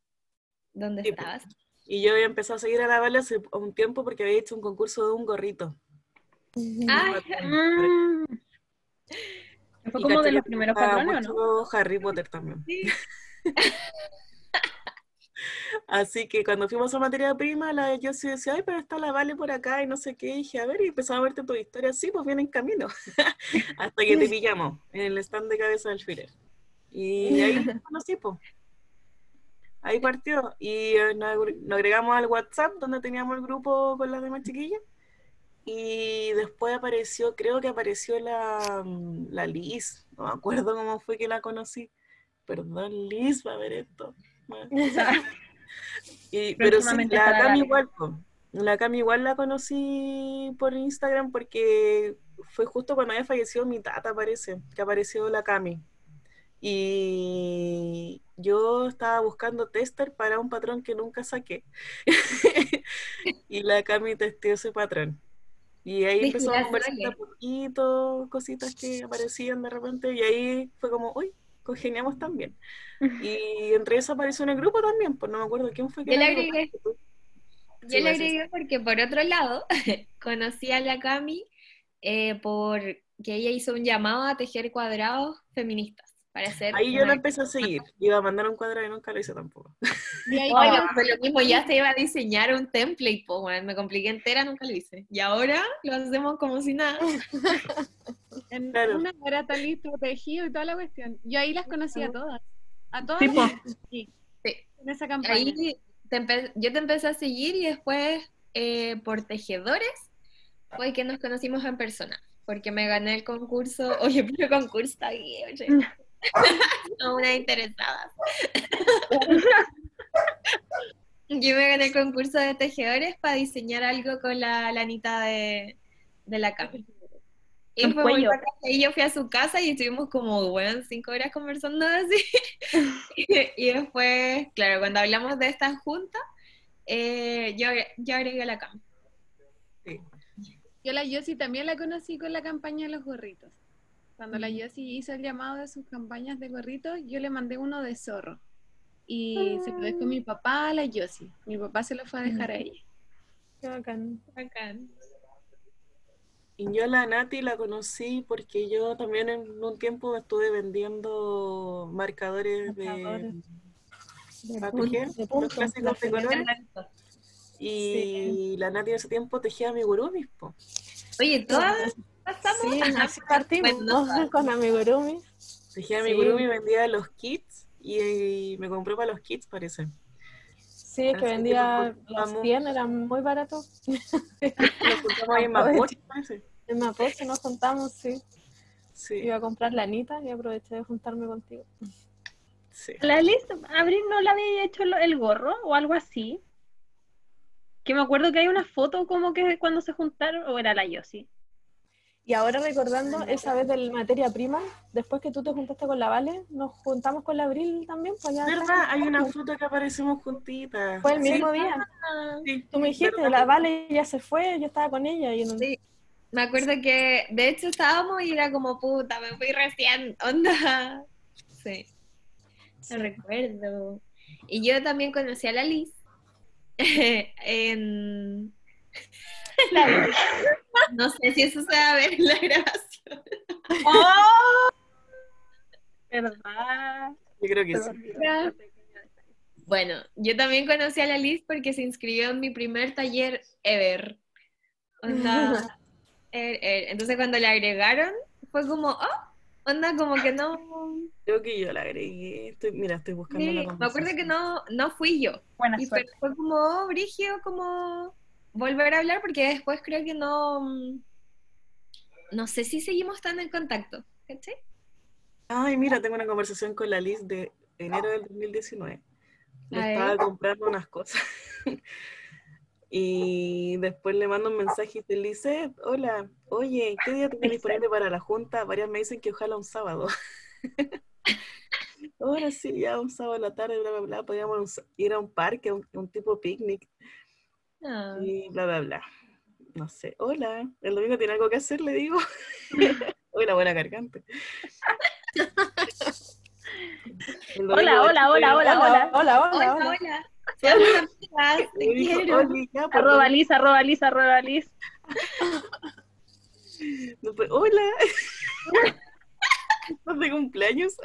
S2: ¿Dónde
S5: Sí,
S2: estabas?
S5: Y yo había empezado a seguir a la Vale hace un tiempo porque había hecho un concurso de un gorrito.
S2: Ah,
S1: Mm. Fue como de los primeros patrones, ¿o no?
S5: Harry Potter también.
S2: sí.
S5: Así que cuando fuimos a materia prima, la yo sí decía, ay, pero está la Vale por acá y no sé qué. Y dije, a ver, y empezaba a verte tu historia. Sí, pues viene en camino. Hasta que te pillamos en el stand de cabeza del alfiler. Y ahí te conocí, pues. Ahí partió. Y eh, nos, agre- nos agregamos al WhatsApp donde teníamos el grupo con las demás chiquillas. Y después apareció, creo que apareció la, mm, la Liz. No me acuerdo cómo fue que la conocí. Perdón, Liz, va a ver esto. Y, pero sí, la Cami igual, la Cami igual la conocí por Instagram porque fue justo cuando había fallecido mi tata, parece, que apareció la Cami. Y yo estaba buscando tester para un patrón que nunca saqué. y la Cami testeó ese patrón. Y ahí empezó a conversar poquito, cositas que aparecían de repente, y ahí fue como, uy, congeniamos también. Y entre eso apareció en el grupo también, pues no me acuerdo quién fue que
S2: Yo le agregué. Yo le agregué porque por otro lado conocí a la Cami eh, porque ella hizo un llamado a tejer cuadrados feministas para hacer
S5: Ahí yo la
S2: una-
S5: empecé a seguir. Iba a mandar un cuadrado y nunca lo hice tampoco.
S3: Y ahí
S2: Oye, fue lo mismo, ya se iba a diseñar un template, pues bueno, me compliqué entera, nunca lo hice. Y ahora lo hacemos como si nada.
S3: en
S5: Claro.
S3: una era tan listo, tejido y toda la cuestión. Yo ahí las conocí a todas. A todas
S1: Sí, po.
S3: sí,
S2: Sí.
S3: en esa campaña.
S2: Ahí te yo te empecé a seguir y después eh, por tejedores fue que nos conocimos en persona. Porque me gané el concurso, oye, pero concurso ahí, oye. A una interesada. Yo me gané el concurso de tejedores para diseñar algo con la lanita de, de la cama. Y fue muy bacán. Y yo fui a su casa y estuvimos como, bueno, cinco horas conversando así. y después, claro, cuando hablamos de esta junta, eh, yo, yo agregué la cama.
S5: Sí.
S3: Yo la Yossi también la conocí con la campaña de los gorritos. Cuando la. Yossi hizo el llamado de sus campañas de gorritos, yo le mandé uno de zorro. Y se lo dejó mi papá a la Yossi. Mi papá se lo fue a dejar a ella.
S4: Qué bacán.
S2: Bacán.
S5: Y yo a la Nati la conocí porque yo también en un tiempo estuve vendiendo marcadores de
S4: Marcadores. De punto- de
S5: los
S4: punto,
S5: clásicos de colores. Y la Nati en ese tiempo tejía amigurumis, po.
S2: Oye, todas pasamos.
S4: Sí, así partimos con amigurumi.
S5: Tejía
S4: Sí.
S5: amigurumi, vendía los kits y, me compró para los kits, parece.
S4: Sí, es que vendía los
S5: juntamos.
S4: 100, eran muy baratos.
S5: Nos juntamos ahí en Mapocho, parece.
S4: En Mapocho nos juntamos, sí.
S5: Sí,
S4: Iba a comprar la Anita y aproveché de juntarme contigo.
S5: sí.
S1: La Liz, Abril no le había hecho el gorro o algo así. Que me acuerdo que hay una foto como que cuando se juntaron, o era la Yossi.
S4: Y ahora recordando esa vez de materia prima, después que tú te juntaste con la Vale, nos juntamos con la Abril también. Pues ya
S5: ¿Verdad? Hay una foto que aparecemos juntitas.
S4: Fue el
S5: Sí,
S4: mismo día.
S5: sí.
S4: Tú me dijiste,
S5: ¿Verdad?
S4: la Vale ya se fue, yo estaba con ella. Y no...
S2: Sí. Me acuerdo que, de hecho, estábamos y era como, puta, me fui recién, onda. Sí,
S4: Sí.
S2: me recuerdo. Y yo también conocí a la Liz en... la- No sé si eso se va a ver en la grabación.
S1: ¿Verdad?
S5: Yo creo que sí.
S2: Bueno, yo también conocí a la Liz porque se inscribió en mi primer taller ever. Onda, er- er. Entonces cuando la agregaron, fue como, oh, onda como que no...
S5: Creo que yo la agregué. Estoy, mira, estoy buscando
S2: Sí,
S5: la
S2: me acuerdo que no, no fui yo.
S1: Buena
S2: Y
S1: suerte.
S2: fue como, oh, Brigio, como volver a hablar porque después creo que no... mm, No sé si seguimos tan en contacto. ¿Cachai?
S5: Ay, mira, tengo una conversación con la Liz de enero del 2019. Le estaba comprando unas cosas. y después le mando un mensaje y te dice, hola, oye, ¿qué día tienes disponible para la junta? Varias me dicen que ojalá un sábado. Ahora sí, ya un sábado a la tarde, bla, bla, bla, podíamos ir a un parque, un, un tipo picnic
S2: Ah,
S5: y bla, bla, bla. No sé, hola, el domingo tiene algo que hacer, le digo. Uy, la buena cargante.
S1: Hola, hola, hola, hola, hola.
S4: Hola, hola,
S2: Hola,
S4: hola, hola.
S2: amigas,
S5: me
S2: te
S5: dijo,
S2: quiero.
S5: "Oli, ya, pues,
S1: Arroba Liz, arroba Liz, arroba Liz.
S5: no, pues, hola. ¿Estás de cumpleaños?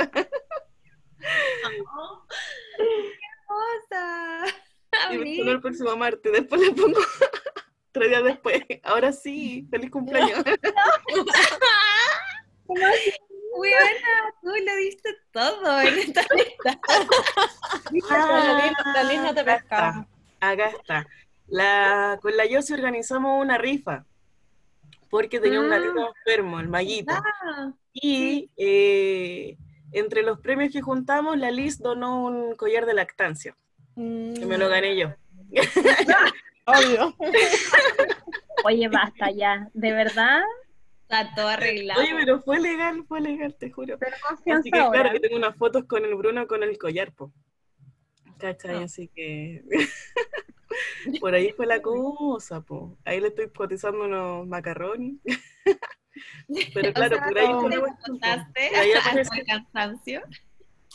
S2: Hermosa.
S5: Y me Pongo el próximo martes, después le pongo tres días después. Ahora sí, feliz cumpleaños.
S2: Buena, tú lo diste todo en esta lista.
S4: La Liz- la Liz no te
S5: Acá
S4: pesca.
S5: está, acá está. La, con la Yossi organizamos una rifa porque tenía un
S1: Ah.
S5: gatito enfermo, el maguito.
S2: Ah,
S5: Y eh, entre los premios que juntamos, la Liz donó un collar de lactancia, que me lo gané yo.
S4: Obvio.
S1: Oye, basta ya. De verdad,
S2: está todo arreglado.
S5: Oye, pero fue legal, fue legal, te juro.
S1: pero
S5: Así que claro,
S1: ahora.
S5: que tengo unas fotos con el Bruno con el collar, po. ¿Cachai? Así que por ahí fue la cosa, po. Ahí le estoy cotizando unos macarrones. Pero claro,
S2: sea,
S5: por ahí
S2: ¿cómo
S5: fue
S2: te
S5: ahí
S2: hasta el cansancio.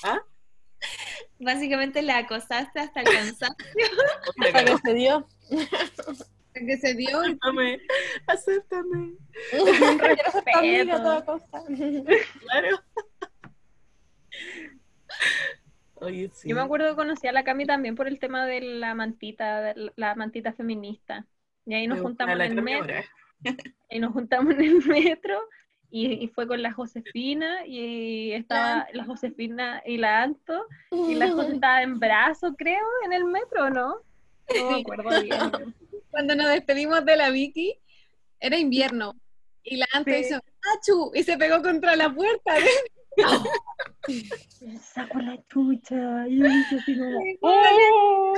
S5: ¿Ah?
S2: Básicamente la acosaste hasta el cansancio.
S4: Hasta que se dio.
S3: Que se dio
S5: Acéptame, acéptame.
S4: A
S1: Respeto.
S4: toda costa.
S5: Claro. Oye, sí.
S1: Yo me acuerdo que conocí a la Cami también por el tema de la mantita, de la mantita feminista. Y ahí nos
S5: Me
S1: juntamos en el metro. y nos juntamos en el metro y, y fue con la Josefina y estaba la Josefina y la Anto y la José estaba en brazo creo en el metro ¿no? no me acuerdo bien
S3: cuando nos despedimos de la Vicky, era invierno. Y la Anto
S1: Sí.
S3: hizo ¡Achu! Y se pegó contra la puerta.
S1: saco la chucha y yo dije así como "Oh".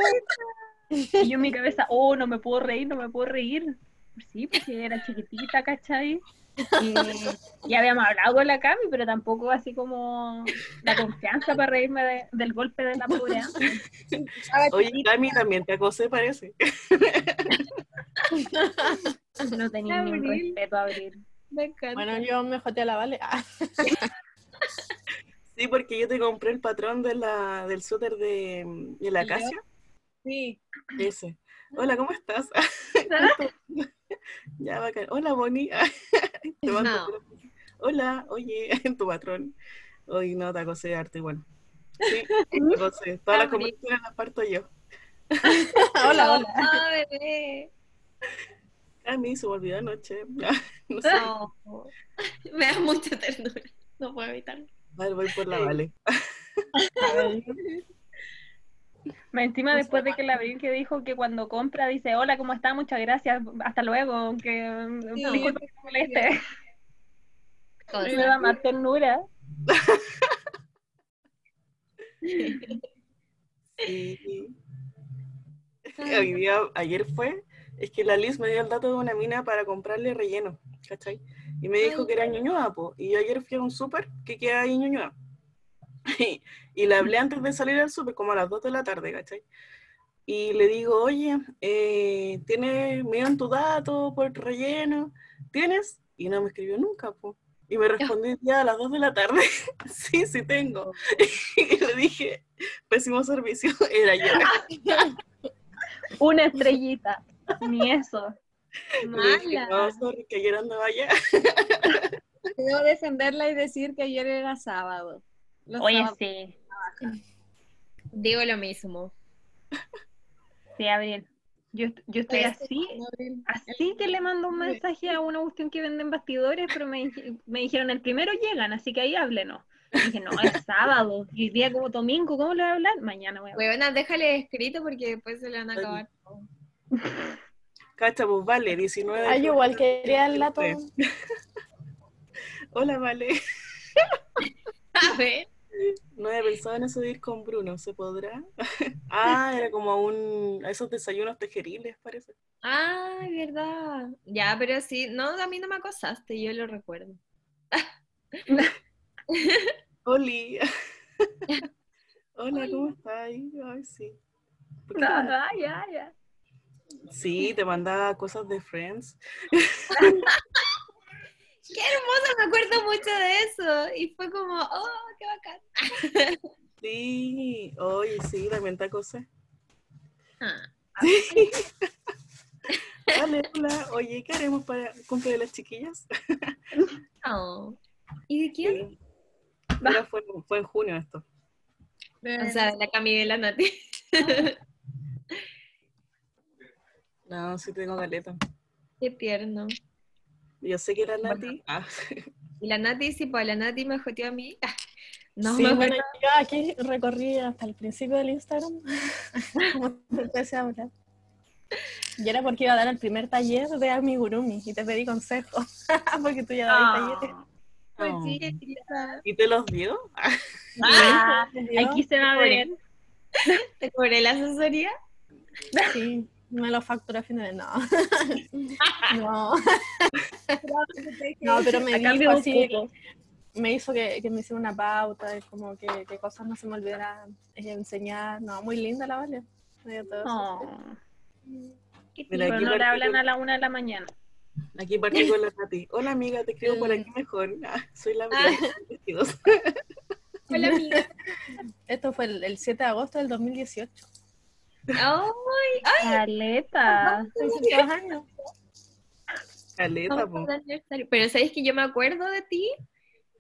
S1: y yo en mi cabeza oh no me puedo reír no me puedo reír sí porque era chiquitita ¿cachai? Y, y habíamos hablado con la Cami, pero tampoco así como la confianza para reírme de- del golpe de la pobre.
S5: Oye, Cami también te acosé, parece.
S1: No tenía ni un
S2: Abril.
S1: respeto a abrir.
S2: Me encanta.
S4: Bueno, yo me joteé a la Vale. Ah,
S5: Sí, porque yo te compré el patrón de la, del suéter de, de la acacia.
S3: Sí.
S5: Ese. Hola, ¿cómo estás? ya, bacán. Hola, Bonnie.
S2: No.
S5: Hola, oye, tu patrón. Hoy no te acosé harto igual. Sí, te acosé. Todas las conversaciones las parto yo.
S4: hola, hola.
S2: Ah, bebé.
S5: A mí se me olvidó anoche. no sé.
S2: No. Me da mucha ternura. No puedo evitarlo.
S5: A ver, voy por la Vale.
S1: Más encima después de que la abril que dijo que cuando compra dice hola, ¿cómo está? Muchas gracias, hasta luego, que
S3: Sí.
S1: disculpe que me moleste. Me da más ternura.
S5: Sí. Hoy día, ayer fue, es que la Liz me dio el dato de una mina para comprarle relleno, ¿cachai? Y me dijo que era Ñuñoa, po. Y yo ayer fui a un súper que queda ahí en Ñuñoa. Y, y le hablé antes de salir al súper, como a las 2 de la tarde, ¿cachai? Y le digo, oye, eh, ¿tienes, me dieron tu dato por relleno? ¿Tienes? Y no me escribió nunca, po. Y me respondió ya a las 2 de la tarde, sí, sí tengo. Y le dije, pésimo servicio, era yo.
S1: Una estrellita, ni eso.
S5: Le dije, no,
S2: Mala.
S5: sorry, que ayer andaba allá.
S3: Debo defenderla y decir que ayer era sábado. Los
S1: Oye,
S3: sábados-
S1: sí,
S2: Digo lo mismo.
S1: sí, Abril. Yo, yo estoy así, así que le mando un mensaje a una cuestión que venden bastidores, pero me, me dijeron el primero llegan, así que ahí háblenos. Y dije, no, es sábado, y el día como domingo, ¿cómo le voy a hablar? Mañana voy a hablar.
S2: Huevona, déjale escrito porque después se le van a acabar.
S5: Cacha, pues vale, 19. de
S4: Ah, yo igual quería el dato.
S5: Hola, vale.
S2: A ver.
S5: No había pensado en eso de ir con Bruno, ¿se podrá? ah, era como a un, a esos desayunos tejeriles, parece.
S2: Ay, verdad. Ya, pero sí. No, a mí no me acosaste, yo lo recuerdo.
S5: Oli. Hola, ¿cómo estás? Ay, sí. ¿Por qué te manda-
S1: Ah, ya, ya.
S5: Sí, te mandaba cosas de Friends.
S2: ¡Qué hermoso! Me acuerdo mucho de eso. Y fue como, ¡oh, qué bacán!
S5: Sí, oye, sí, también te acosé.
S2: Ah,
S5: Dale, hola. Oye, ¿qué haremos para el cumple de las chiquillas?
S2: oh. ¿Y de quién?
S5: Sí. Fue, fue en junio esto.
S2: O sea, de la Camila y la Nati.
S5: No, sí tengo galeta.
S2: Qué tierno.
S5: Yo sé que era Nati. Ah,
S2: Y la Nati, sí, pues la Nati me joteó a mí. No
S4: sí,
S2: me
S4: bueno,
S2: acuerdo.
S4: yo aquí recorrí hasta el principio del Instagram. como te empecé a hablar. Y era porque iba a dar el primer taller de amigurumi y te pedí consejo. porque tú ya dabas talleres.
S2: Pues sí, querida.
S5: ¿Y te los dio? Ah,
S1: Ah,
S4: ¿Te
S1: aquí se va a ver.
S2: ¿Te cobré la asesoría?
S4: Sí, me lo facturé a fin de mes. No. no. no, pero me
S1: un
S4: así, me hizo que, que me hiciera una pauta, y como que, que cosas no se me olvidaran enseñar. No, muy linda la Vale.
S1: Oh,
S2: Qué
S5: Mira,
S1: pero
S5: aquí
S1: no le hablan
S5: con-
S1: a la una de la mañana.
S5: Aquí partí con la Nati. Hola amiga, te escribo por aquí mejor. Ah, soy la María. vestidos.
S2: Hola, amiga.
S4: Esto fue el, el 7 de agosto del 2018.
S2: Ay,
S1: Caleta.
S5: Caleta.
S2: Pero ¿sabes que yo me acuerdo de ti?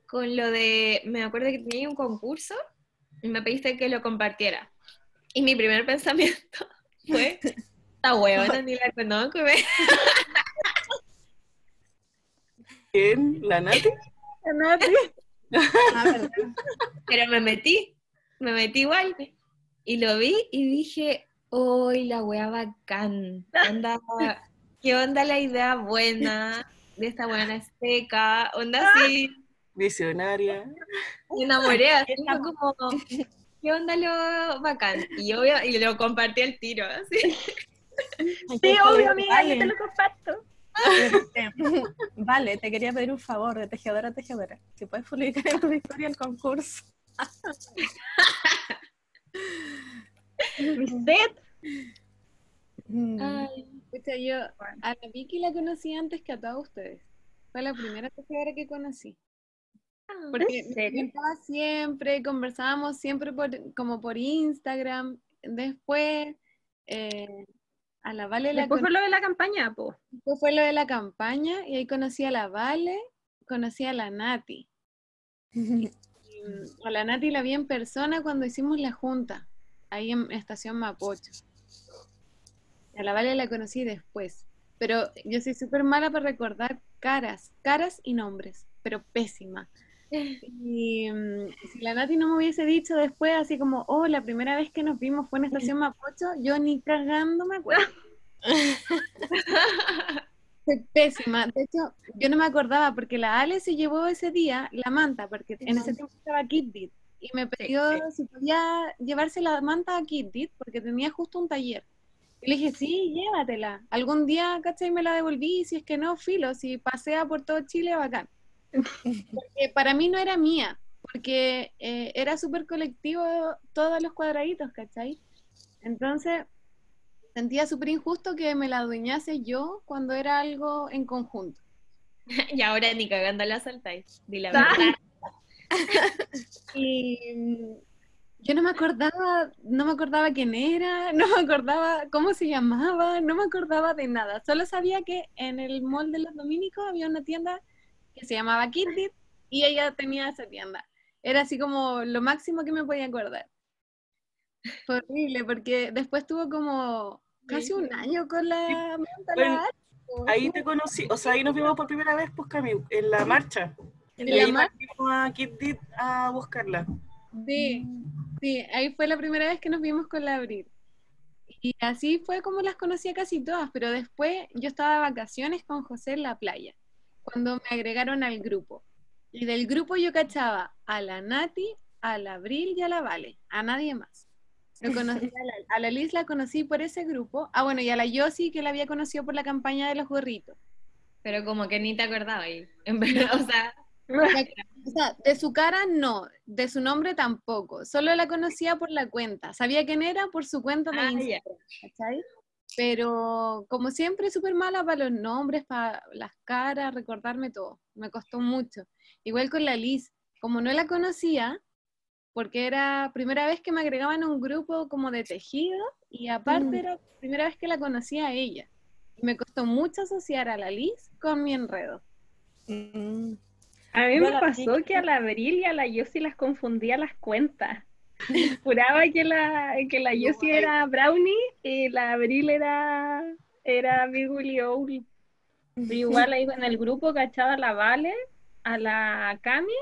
S2: Con lo de, me acuerdo que tenía un concurso y me pediste que lo compartiera. Y mi primer pensamiento fue, esta huevona ni la conozco. ve".
S5: ¿Quién? ¿La Nati?
S4: Ah, verdad.
S2: Pero me metí, me metí igual. Y lo vi y dije, ¡Uy, la wea bacán! Onda, ¿Qué onda la idea buena de esta buena seca? Onda así,
S5: Visionaria.
S2: me enamoré, así fue como, ¿qué onda lo bacán? Y obvio, y lo compartí al tiro, así.
S1: Sí, obvio, amiga, yo te lo comparto.
S4: Vale, te quería pedir un favor de tejedora a tejedora. Si puedes publicar en tu historia el concurso.
S1: Mi set.
S4: Mm.
S2: Ay,
S3: Escucha, yo a la Vicky la conocí antes que a todos ustedes. Fue la primera tejedora que conocí. Porque
S1: ¿En
S3: me siempre, conversábamos siempre por, como por Instagram. Después, eh, a la Vale la
S1: Después fue lo de la campaña, po.
S3: Después fue lo de la campaña y ahí conocí a la Vale, conocí a la Nati. Y, mm, a la Nati la vi en persona cuando hicimos la junta, ahí en Estación Mapocho. A la Vale la conocí después. Pero yo soy súper mala para recordar caras, caras y nombres, pero pésima. Y mm, si la Nati no me hubiese dicho después, así como, oh, la primera vez que nos vimos fue en Estación Mapocho, yo ni cagando me acuerdo. Soy pésima. De hecho, yo no me acordaba porque la Ale se llevó ese día la manta, porque en ese tiempo estaba Kitbit. Y me pidió si podía llevarse la manta a Kitbit porque tenía justo un taller. Y le dije, sí, llévatela. Algún día, ¿cachai? Me la devolví. y Si es que no, filo. Si pasea por todo Chile, bacán. Porque para mí no era mía, porque eh, era súper colectivo todos los cuadraditos, ¿cachai? Entonces, sentía súper injusto que me la adueñase yo cuando era algo en conjunto.
S2: y ahora ni cagando la saltáis, di la verdad.
S3: Y yo no me acordaba, no me acordaba quién era, no me acordaba cómo se llamaba, no me acordaba de nada. Solo sabía que en el mall de los dominicos había una tienda que se llamaba Kitbit y ella tenía esa tienda. Era así como lo máximo que me podía acordar. Fue horrible porque después tuvo como casi un año con la
S5: Bueno. Ahí te conocí, o sea, ahí nos vimos por primera vez, pues Cami, en la marcha. Y
S3: la
S5: ahí a Kit a buscarla.
S3: Sí, sí, ahí fue la primera vez que nos vimos con la Abril. Y así fue como las conocía casi todas, pero después yo estaba de vacaciones con José en la playa, cuando me agregaron al grupo. Y del grupo yo cachaba a la Nati, a la Abril y a la Vale, a nadie más. Conocí a, la, a la Liz la conocí por ese grupo. Ah, bueno, y a la Yossi que la había conocido por la campaña de los gorritos.
S2: Pero como que ni te acordabas. ahí. En verdad, o sea,
S3: O sea, de su cara no, de su nombre tampoco. Solo la conocía por la cuenta. Sabía quién era por su cuenta de
S1: Ah.
S3: Instagram, ¿cachai? Pero como siempre, súper mala para los nombres, para las caras, recordarme todo. Me costó mucho. Igual con la Liz, como no la conocía, porque era primera vez que me agregaban a un grupo como de tejido, y aparte
S4: Mm.
S3: era primera vez que la conocía a ella. Y me costó mucho asociar a la Liz con mi enredo.
S4: Mm.
S1: A mí me
S4: la
S1: pasó que a la Abril y a la Yossi las confundía las cuentas. Juraba que la, que la Yossi era Brownie y la Abril era, era Virgul Owl. Pero igual ahí en el grupo cachaba a la Vale, a la Cami,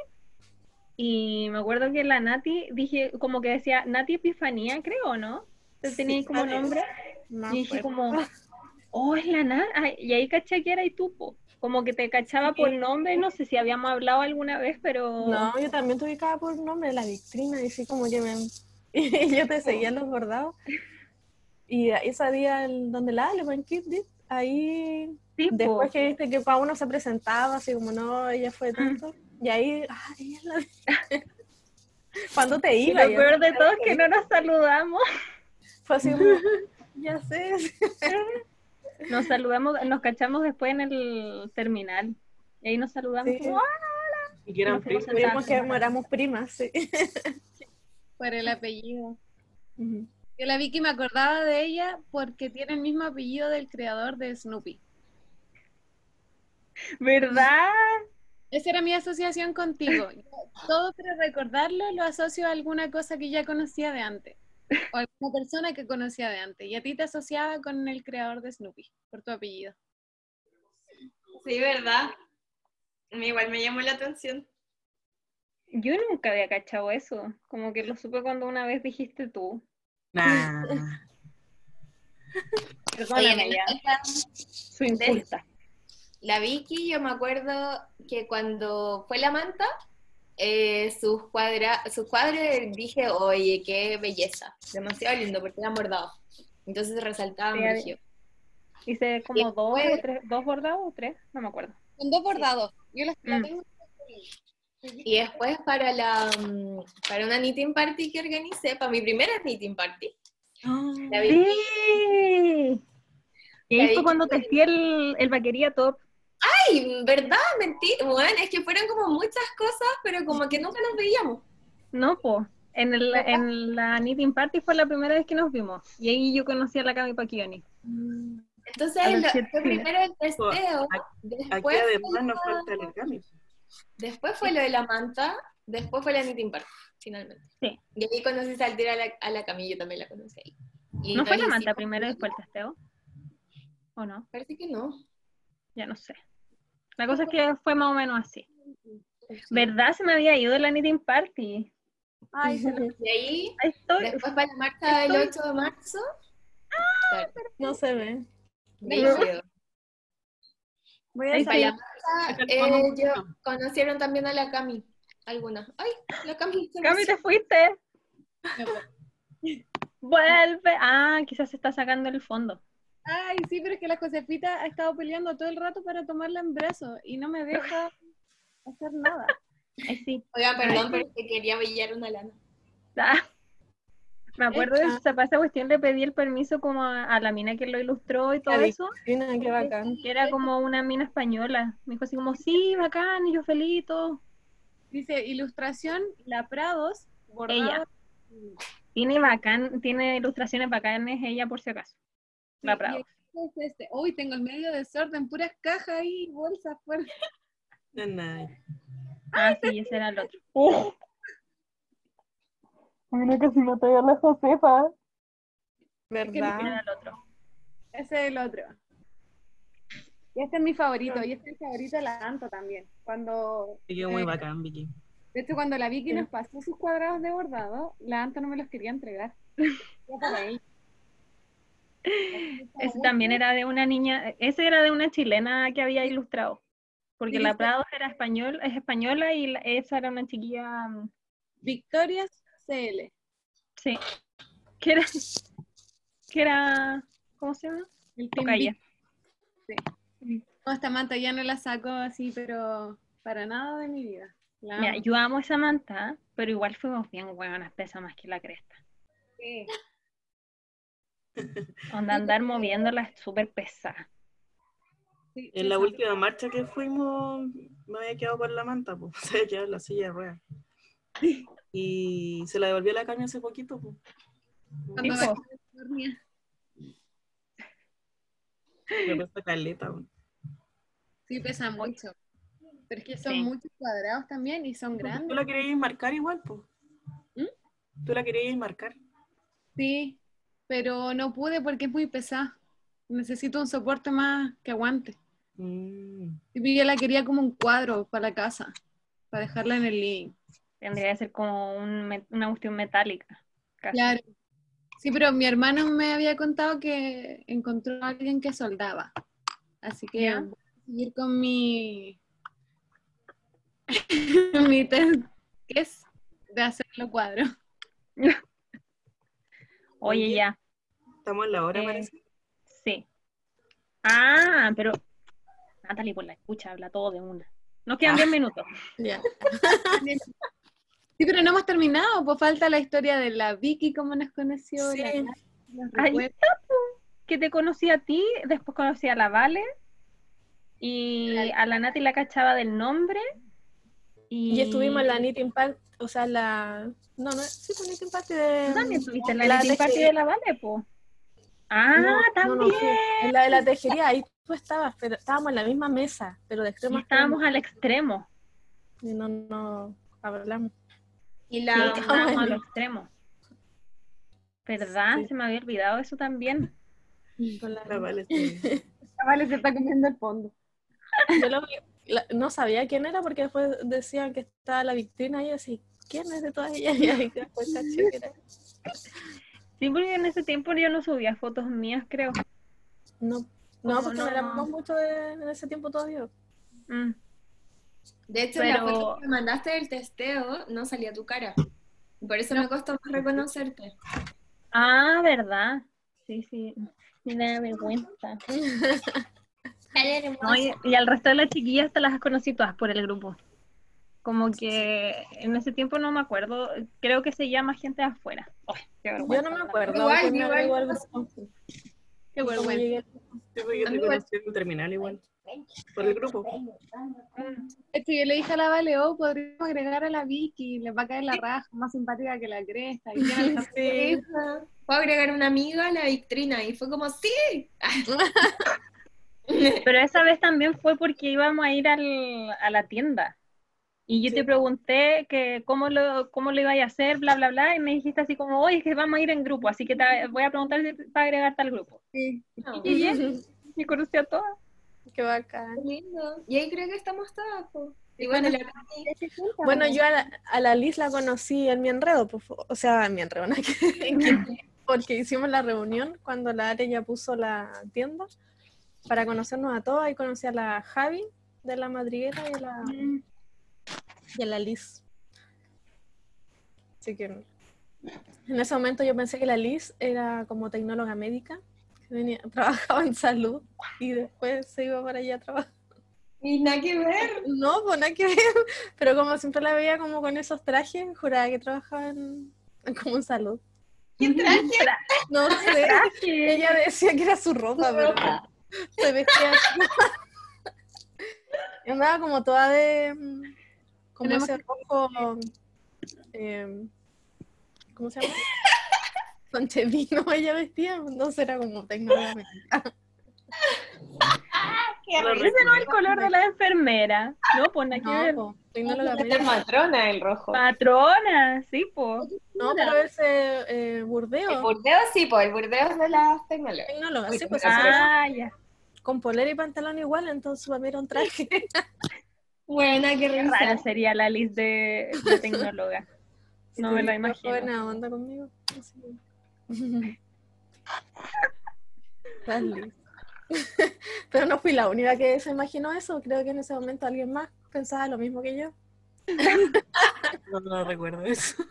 S1: y me acuerdo que la Nati, dije, como que decía Nati Epifanía, creo, ¿no? Entonces tenía ahí como nombre.
S4: No
S1: Y dije como, oh, es la Nati. Y ahí caché que era y tú, po. Como que te cachaba por nombre, no sé si habíamos hablado alguna vez, pero...
S4: No, yo también te ubicaba por nombre, la Victrina, y así como que me... Y yo te seguía en los bordados. Y ese día el, donde la Kid Dit, ahí después que viste que para uno se presentaba, así como no, ella fue tanto, y ahí, ah, ella es la Cuando te
S1: Y
S4: iba,
S1: lo peor de todo es que no nos saludamos.
S4: fue así como, ya sé.
S1: Nos saludamos, nos cachamos después en el terminal. Y ahí nos saludamos
S4: Sí.
S1: como, ¡ah!
S5: Y que eran.
S4: Tuvimos que éramos primas, sí.
S3: Por el apellido. Yo la vi que me acordaba de ella porque tiene el mismo apellido del creador de Snoopy.
S1: ¿Verdad?
S3: Esa era mi asociación contigo. Yo todo para recordarlo lo asocio a alguna cosa que ya conocía de antes. O alguna persona que conocía de antes. Y a ti te asociaba con el creador de Snoopy, por tu apellido.
S2: Sí, ¿verdad? Igual me llamó la atención.
S1: Yo nunca había cachado eso. Como que lo supe cuando una vez dijiste tú.
S5: Nah.
S1: Perdóname
S2: Oye,
S1: ya. Su inculta.
S2: La Vicky, yo me acuerdo que cuando fue la manta, eh, sus, cuadra, sus cuadros dije, oye, qué belleza, demasiado lindo porque eran bordados. Entonces resaltaban
S1: Sí,
S2: brígido.
S1: Hice como
S2: Y
S1: dos
S2: después-
S1: o tres, dos bordados o tres, no me acuerdo.
S3: Con dos bordados. Yo las la
S1: Mm.
S3: tengo.
S2: Y después para la mm, para una knitting party que organicé, para mi primera knitting party, la
S1: Sí. Y ahí fue cuando te el, el vaquería top.
S2: Ay, ¿verdad? Mentira, bueno, es que fueron como muchas cosas, pero como que nunca nos veíamos.
S1: No, po. En, el, en la Knitting Party fue la primera vez que nos vimos. Y ahí yo conocí a la Cami Pacchioni.
S2: Entonces lo- fue primero el testeo,
S5: Aquí
S2: después
S5: además nos
S2: la-
S5: falta el Cami.
S2: Después fue lo de la manta, después fue la knitting party, finalmente.
S1: Sí.
S2: Y ahí conocí al tiro a la, a la Cami, yo también la conocí ahí. Y
S1: ¿No fue la manta primero y después el testeo? ¿O no?
S2: Parece que no.
S1: Ya no sé. La cosa es que fue más o menos así. ¿Verdad? Se me había ido la Knitting Party. Ay, se lo-
S2: Y ahí,
S1: ahí estoy.
S2: después para la marcha del 8 de marzo, claro,
S4: No se ve. Voy a
S2: para la marcha, eh, yo conocieron también a la Cami, algunas. Ay, la Cami.
S1: Cami,
S2: me-
S1: te fuiste. Vuelve. Ah, quizás se está sacando el fondo.
S3: Ay, sí, pero es que la Josefita ha estado peleando todo el rato para tomarla en brazos y no me deja hacer nada.
S1: Sí.
S2: Oigan, perdón, pero que quería brillar una lana.
S1: Ah. Me acuerdo de esa, cuestión le pedí el permiso como a, a la mina que lo ilustró y todo
S4: La
S1: eso,
S4: qué bacán.
S1: que era como una mina española. Me dijo así como, sí, bacán, y yo feliz todo.
S3: Dice, ilustración, La Prados, bordado.
S1: Ella. Tiene bacán, tiene ilustraciones bacanes ella por si acaso.
S3: Es este. Uy, tengo el medio desorden, puras cajas ahí, bolsas fuera.
S5: No, nada.
S1: Ah, sí, ese era el otro. Mira que si no te a la Josefa.
S4: ¿Verdad?
S1: Ese era el otro.
S3: Ese es el otro. Y este es mi favorito, y este es el favorito de la Anto también. Cuando,
S5: Sí, quedó muy
S3: Eh,
S5: bacán, Vicky.
S3: de hecho, cuando la Vicky nos pasó sus cuadrados de bordado, la Anto no me los quería entregar. Era para ella.
S1: Ese también era de una niña, ese era de una chilena que había ilustrado. Porque la. Prado era español, es española y la- esa era una chiquilla, mm,
S3: Victorias CL.
S1: sí, que era, que era, ¿cómo se llama?
S3: El
S1: Tocaya.
S3: Sí. No, esta manta ya no la saco así, pero para nada de mi vida. La
S1: Mira,
S3: amo.
S1: yo amo esa manta, pero igual fuimos bien hueonas, pesa más que la cresta.
S3: Sí.
S1: Onda andar moviéndola es súper pesada.
S3: Sí,
S5: En la
S3: sí,
S5: última marcha que fuimos, me había quedado con la manta, pues, se había quedado en la silla de ruedas. Y se la devolvió la Cami hace poquito, pues.
S3: Cuando
S1: Sí.
S5: Me pesa caleta, pues.
S3: Sí, pesa mucho. Pero es que son
S1: Sí.
S3: muchos cuadrados también y son
S5: Tú
S3: grandes.
S5: la querías marcar igual, pues.
S3: ¿Mm?
S5: Tú la querías marcar.
S3: Sí, pero no pude porque es muy pesada. Necesito un soporte más que aguante.
S5: Mm.
S3: Y yo la quería como un cuadro para la casa, para dejarla en el living.
S1: Tendría que ser como un me- una cuestión metálica. casi.
S3: Claro. Sí, pero mi hermano me había contado que encontró a alguien que soldaba. Así que
S1: Ya.
S3: voy a seguir con mi, mi test, que es de hacerlo cuadro.
S1: Oye,
S5: Oye.
S1: ya,
S5: Estamos en la hora,
S1: Eh,
S5: parece.
S1: sí. Ah, pero Natalie por la escucha habla todo de una. Nos quedan 10 minutos.
S4: Ya.
S3: Sí, pero no hemos terminado, pues falta la historia de la Vicky, cómo nos conoció,
S4: Sí.
S3: la
S1: Ahí está, po. que te conocí a ti, después conocí a la Vale y a la Nati la cachaba del nombre. Y,
S4: Y estuvimos en la Knitting Party, o sea, la... No, no, sí, fue Knitting Party de...
S1: ¿Tú también estuviste en la,
S4: la
S1: Knitting Party de la Vale, po? Ah,
S4: No,
S1: también.
S4: no. En la de la tejería, ahí tú estabas, pero estábamos en la misma mesa, pero de extremo
S1: estábamos
S4: extremo.
S1: al extremo.
S4: Y no, no hablamos.
S2: Y
S1: Sí,
S2: la,
S1: estábamos al extremo. ¿Verdad?
S4: Sí.
S1: Se me había olvidado eso también.
S4: Con la-
S5: La vale, sí.
S3: Ah, Vale, se está comiendo el fondo.
S4: Yo lo vi- la- no sabía quién era porque después decían que estaba la Victrina y yo así, ¿quién es de todas ellas? Y ahí después caché que era.
S1: Sí, porque en ese tiempo yo no subía fotos mías, creo.
S4: No, no,
S1: ¿Cómo
S4: porque no
S1: no?
S4: éramos mucho de, en ese tiempo todavía.
S1: Mm.
S2: de hecho, en la
S1: Pero-
S2: foto que mandaste del testeo no salía tu cara. Por eso me costó más reconocerte.
S1: Ah, ¿verdad? Sí, sí. Me da vergüenza. No, y, y al resto de las chiquillas te las conocí todas por el grupo. Como que en ese tiempo no me acuerdo, creo que se llama gente de afuera.
S4: Yo no me acuerdo.
S2: Igual, igual
S4: agregó al
S2: pasa.
S4: grupo.
S3: Qué vergüenza.
S5: yo te
S2: Amigo.
S5: conocí en el terminal igual. Por el grupo.
S3: Es que yo le dije a la Vale, oh, podríamos agregar a la Vicky, le va a caer la raja, más simpática que la cresta. Y
S4: Sí.
S2: Puedo agregar una amiga a la Victrina y fue como, sí.
S1: Pero esa vez también fue porque íbamos a ir al, a la tienda. Y yo te pregunté que cómo lo, cómo lo iba a hacer, bla, bla, bla, y me dijiste así como, oye, es que vamos a ir en grupo, así que te voy a preguntar si para agregarte al grupo.
S3: Sí.
S1: Y bien, y conocí a todas.
S4: Qué bacán.
S2: Qué lindo. Y ahí creo que estamos todas. Y bueno, la
S4: Bueno, yo a la, a la Liz la conocí en mi enredo, pues, o sea, en mi enredo, ¿no? Que- porque hicimos la reunión cuando la Are ya puso la tienda para conocernos a todas y conocí a la Javi de la madriguera y a la, y a la Liz. Así que en ese momento yo pensé que la Liz era como tecnóloga médica, que venía, trabajaba en salud y después se iba para allá a trabajar.
S2: y nada que ver.
S4: No, pues nada que ver. Pero como siempre la veía como con esos trajes, juraba que trabajaba en, en como en salud.
S2: ¿Qué traje?
S4: No sé. Ella decía que era su ropa, pero se vestía así. Y andaba como toda de. mm, Como
S3: Tenemos
S4: ese rojo. eh, ¿Cómo se llama? Conchevino ella vestía, entonces era como tecnológica.
S5: Lo
S1: Ese no es el color de la enfermera. No, pues que
S4: No,
S1: ver.
S4: po, tecnóloga
S2: Esta
S4: médica.
S2: matrona el rojo.
S1: Patrona, sí, pues.
S4: No, pero ese eh, burdeo.
S2: El burdeo sí, pues el burdeo es de las tecnológicas.
S4: Tecnóloga, sí, pues
S1: Ah, ya.
S4: Con polera y pantalón igual, entonces para mí era un traje.
S2: Buena, qué
S1: Qué rara
S2: risa.
S1: sería la lista de, de tecnóloga. No me la
S4: Sí,
S1: imagino.
S4: Buena onda conmigo. Lindo. Pero no fui la única que se imaginó eso. Creo que en ese momento alguien más pensaba lo mismo que yo.
S5: No, no recuerdo eso.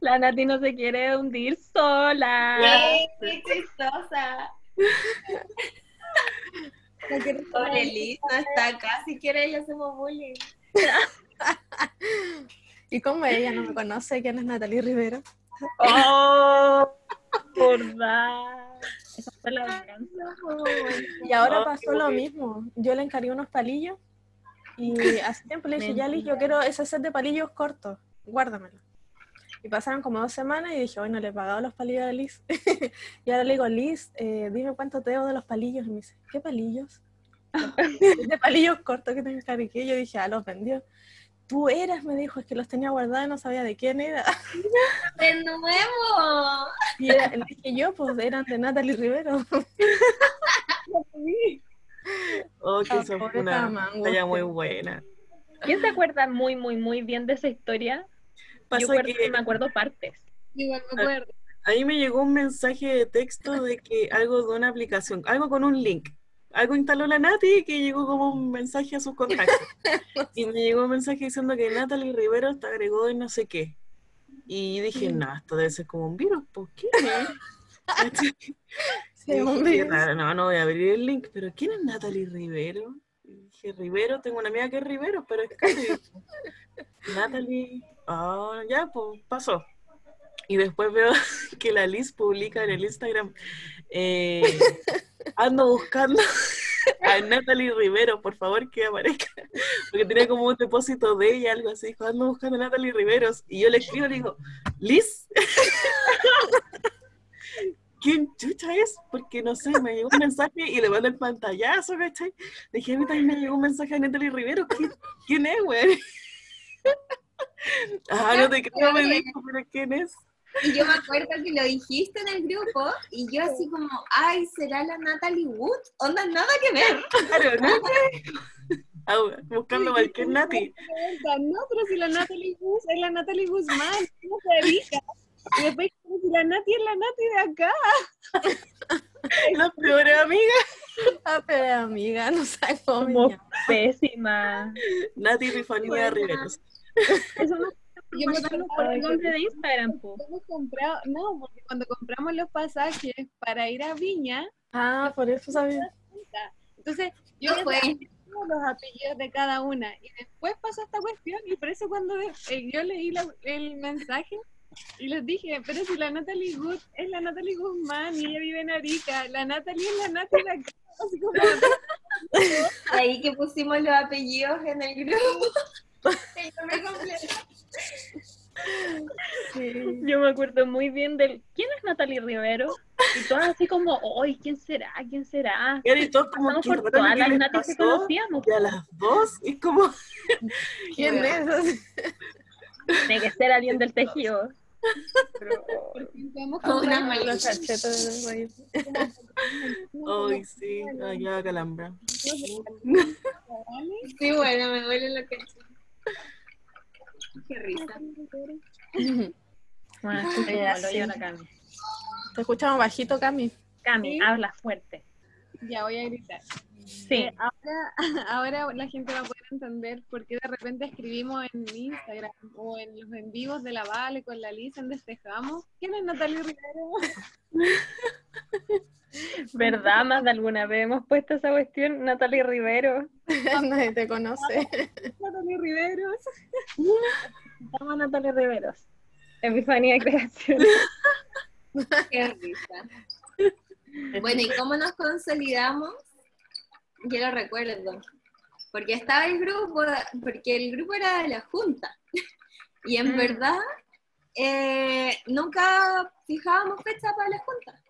S1: La Nati no se quiere hundir sola.
S2: ¡Qué chistosa! Pobre Liz, no está acá, si quiere le hacemos bullying.
S4: ¿Y cómo ella no me conoce quién es Natalie Rivero?
S1: ¡Oh! ¿Verdad? Esa fue la venganza.
S4: Y ahora
S5: Ah,
S4: pasó lo mismo. Yo le encargué unos palillos y hace tiempo le dije, ya Liz, yo quiero ese set de palillos cortos, guárdamelo. Y pasaron como dos semanas y dije, hoy no le he pagado los palillos a Liz. y ahora le digo, Liz, eh, dime cuánto te debo de los palillos. Y me dice, ¿qué palillos? de palillos cortos que te encargué. Yo dije, ah, los vendió. Tú eras, me dijo, es que los tenía guardados y no sabía de quién era.
S2: ¡De nuevo!
S4: Y era- le dije yo, pues eran de Natalie Rivero.
S5: Oh, que eso fue
S4: pobre
S5: una talla muy buena.
S1: ¿Quién se acuerda muy, muy, muy bien de esa historia? Yo
S5: Pasa que
S1: me acuerdo partes.
S3: Igual me acuerdo.
S5: ahí me llegó un mensaje de texto de que algo de una aplicación, algo con un link. Algo instaló la Nati que llegó como un mensaje a sus contactos. Y me llegó un mensaje diciendo que Natalie Rivero te agregó en no sé qué. Y dije, no, esto debe ser como un virus. ¿Por qué?
S4: Sí,
S5: Y dije, no, no voy a abrir el link, pero ¿quién es Natalie Rivero? Y dije, Rivero, tengo una amiga que es Rivero, pero es. Natalie, ah, ya, pues pasó. Y después veo que la Liz publica en el Instagram, eh, ando buscando a Natalie Rivero, por favor que aparezca, porque tenía como un depósito de ella, algo así, dijo, ando buscando a Natalie Riveros, y yo le escribo y le digo, Liz, ¿quién chucha es? Porque no sé, me llegó un mensaje y le mando el pantallazo, ¿cachai? Dije, a mí también me llegó un mensaje de Natalie Rivero, ¿quién, quién es, güey? Ah, no te creo, me dijo, pero ¿quién es?
S2: Y yo me acuerdo que lo dijiste en el grupo y yo así como, ay, ¿será la Natalie Wood? Onda, nada que ver.
S5: Claro, ¿no? Ah, buscando cualquier Nati.
S3: No, pero si la Natalie Gus es la Natalie Guzmán, ¿cómo se dedica? Y después, si la Nati es la Nati de acá.
S5: Las peores amigas.
S4: Ah, pero amiga, no sabes cómo me
S1: Como pésima.
S5: Nati Rifanía Riveros.
S1: Eso no
S3: Yo me acuerdo
S1: por el nombre de Instagram, po.
S3: comprado, no, porque cuando compramos los pasajes para ir a Viña,
S4: Ah, por eso sabía.
S3: entonces yo
S2: fue.
S3: los apellidos de cada una y después pasó esta cuestión y por eso cuando eh, yo leí la- el mensaje y les dije, pero si la Natalie Good es la Natalie Guzmán y ella vive en Arica, la Natalie es la Natalie de acá, así como
S2: Ahí que pusimos los apellidos en el grupo. El nombre completo.
S4: Sí.
S1: Yo me acuerdo muy bien del ¿quién es Natalie Rivero? Y todas así como, ¡ay, quién será! ¿Quién será?
S5: Y todos como
S1: Pasamos por todas las conocíamos.
S5: Y a las dos, y como,
S4: ¿Quién es?
S1: Tiene que ser alguien del tejido. Pero,
S3: hemos
S2: Como una.
S4: Los de
S5: ay, sí, ay, ya calambra.
S2: Sí, bueno, me duele lo que Qué risa.
S1: bueno, lo Cami.
S4: Te escuchamos bajito, Cami.
S1: Cami,
S3: Sí.
S1: habla fuerte.
S3: Ya voy a gritar.
S1: Sí.
S3: Eh, ahora, ahora la gente va a poder entender por qué de repente escribimos en Instagram o en los en vivos de la Vale con la Liz en Despejamos. ¿Quién es Natalia Rivero?
S1: ¿Verdad? Más de alguna vez hemos puesto esa cuestión. Natalie Rivero.
S4: Nadie te conoce.
S3: Natalia Riveros.
S1: Vamos a Natalie Riveros. Epifanía de creación.
S2: Qué risa. Bueno, ¿y cómo nos consolidamos? Yo lo recuerdo. Porque estaba el grupo, porque el grupo era de la Junta. Y en
S1: Mm.
S2: verdad, eh, nunca fijábamos fecha para la Junta.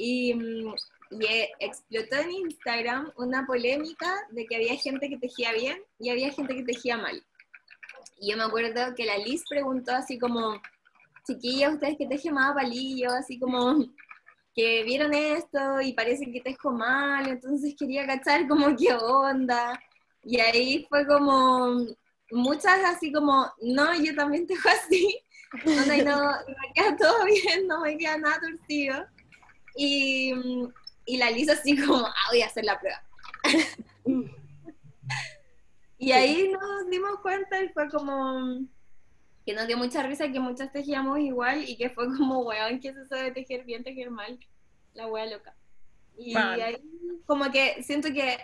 S2: Y, mm, eh, explotó en Instagram una polémica de que había gente que tejía bien y había gente que tejía mal. Y yo me acuerdo que la Liz preguntó así como, chiquillas, ustedes que tejen más palillos, así como que vieron esto y parece que tejo mal, entonces quería cachar como qué onda. Y ahí fue como muchas así como, no, yo también tejo así. No, y me queda todo bien, no me queda nada torcido. Y, y la Lisa así como, ah, voy a hacer la prueba. y ahí nos dimos cuenta y fue como que nos dio mucha risa que muchas tejíamos igual y que fue como, weón, ¿qué es eso de tejer bien, tejer mal? La wea loca. Y
S1: Vale.
S2: ahí como que siento que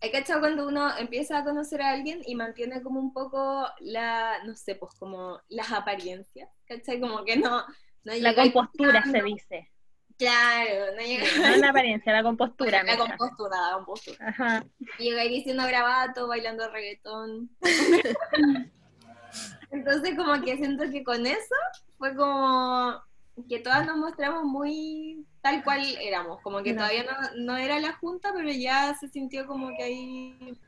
S2: hay cachado cuando uno empieza a conocer a alguien y mantiene como un poco la, no sé, pues como las apariencias, ¿cachai? Como que no... no
S1: La compostura se
S2: buscando-
S1: dice.
S2: Claro, no llegáis...
S1: No la apariencia, la compostura.
S2: La compostura, la compostura.
S1: Ajá.
S2: Llegáis diciendo grabato, bailando reggaetón. Entonces como que siento que con eso fue como que todas nos mostramos muy tal cual éramos, como que
S4: No.
S2: todavía no, no era la junta, pero ya se sintió como que ahí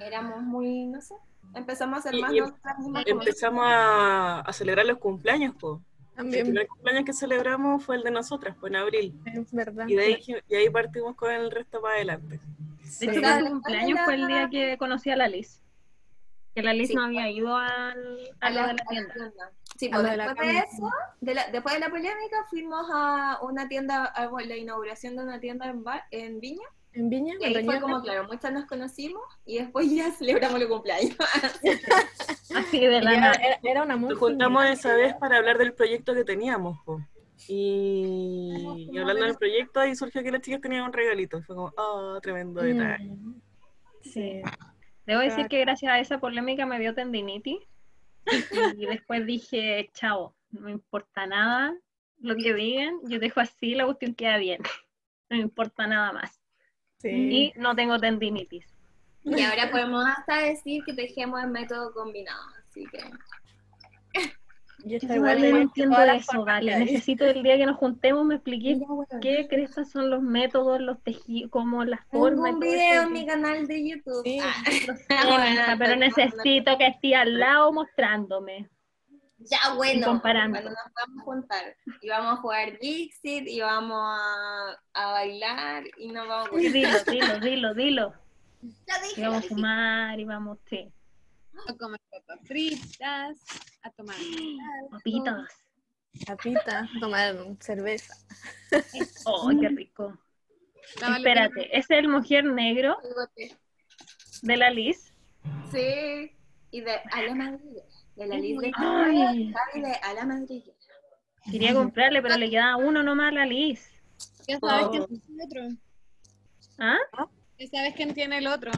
S2: éramos muy, no sé, empezamos a ser más
S5: y
S2: nosotras mismas como-
S5: Empezamos a, a celebrar los cumpleaños, po. El
S4: También,
S5: primer cumpleaños que celebramos fue el de nosotras, fue en abril.
S4: es verdad.
S5: Y de ahí, y ahí partimos con el resto para adelante.
S4: Sí.
S1: De hecho, mi cumpleaños fue el día que conocí a la Liz. Que la Liz
S2: Sí.
S1: no había ido al, a
S2: a
S1: lo
S2: la,
S1: de la tienda.
S2: tienda. Sí, pues
S4: de
S2: después de
S4: cama.
S2: eso, de la- después de la polémica, fuimos a una tienda, a la inauguración de una tienda en, Bar- en Viña.
S4: En Viña,
S2: Y ahí
S4: en
S2: fue como, claro, muchas nos conocimos y después ya celebramos el cumpleaños.
S1: Así de la nada.
S4: era, una muy
S5: Nos juntamos esa vez para hablar del proyecto que teníamos, po. Y, y hablando del proyecto, ahí surgió que las chicas tenían un regalito. Fue como, oh, tremendo detalle.
S4: Mm.
S1: Sí. Debo decir que gracias a esa polémica me dio tendinitis. Y después dije, chao, no me importa nada lo que digan, yo dejo así, la cuestión queda bien. No me importa nada más.
S4: Sí.
S1: Y no tengo tendinitis.
S2: y ahora podemos hasta decir que tejemos el método combinado. Así que
S4: Yo estoy
S1: Yo
S4: igual
S1: no entiendo eso, vale. Necesito el día que nos juntemos me expliqué qué crestas son los métodos, los tejidos, cómo las formas.
S2: un video
S1: eso.
S2: en mi canal de YouTube.
S4: Sí.
S2: Ah,
S1: Sí, hija, pero necesito que esté al lado mostrándome.
S2: Ya bueno,
S1: comparando.
S2: cuando nos vamos a juntar y vamos a jugar Dixit y vamos a, a bailar y nos vamos a
S1: Y dilo, dilo, dilo, dilo.
S2: Ya dije,
S1: Y vamos a fumar y vamos, sí.
S3: A comer papas fritas, a tomar
S1: Papitas.
S4: Capita, tomar cerveza.
S1: Oh, qué rico.
S3: Vale
S1: Espérate, ¿ese es el mujer negro de la Liz?
S2: Sí, y de a la madriguera. De la Liz de a la madriguera.
S1: Quería comprarle, pero le quedaba uno nomás a la Liz.
S3: Ya sabes
S5: Oh.
S3: quién tiene el otro.
S1: ¿Ah?
S3: Ya sabes quién tiene el otro.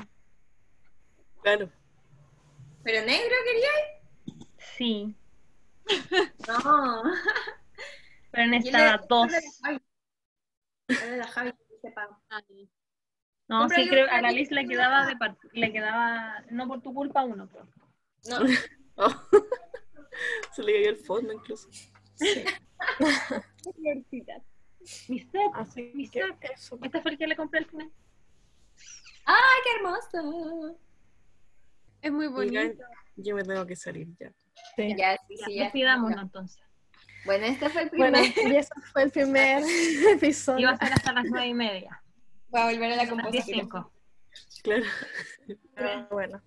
S5: Claro.
S2: ¿Pero negro quería?
S1: Sí,
S2: No.
S1: pero necesitaba
S2: es-
S1: dos.
S2: Javi. Que.
S3: Ay,
S1: No, sí, creo a la. Liz le quedaba, de le quedaba, no por tu culpa, uno. pero-
S2: No,
S5: Oh. Se le cayó el fondo incluso.
S1: Qué divertida. Mi set,
S4: Así
S1: mi
S4: que
S1: set.
S4: eso.
S1: Este fue el que le compré al final.
S2: ¡Ay, qué hermoso!
S3: Es muy bonito.
S5: Yo me tengo que salir ya.
S4: Sí.
S2: Ya, sí,
S1: Ya,
S2: sí, ya.
S1: despidámonos entonces.
S2: Bueno, este fue el primer.
S4: Bueno, y ese fue el primer episodio.
S1: Iba a ser hasta las nueve y media.
S2: Voy a volver a la
S1: A las diez
S2: composición.
S1: cinco.
S5: Claro.
S4: Pero bueno,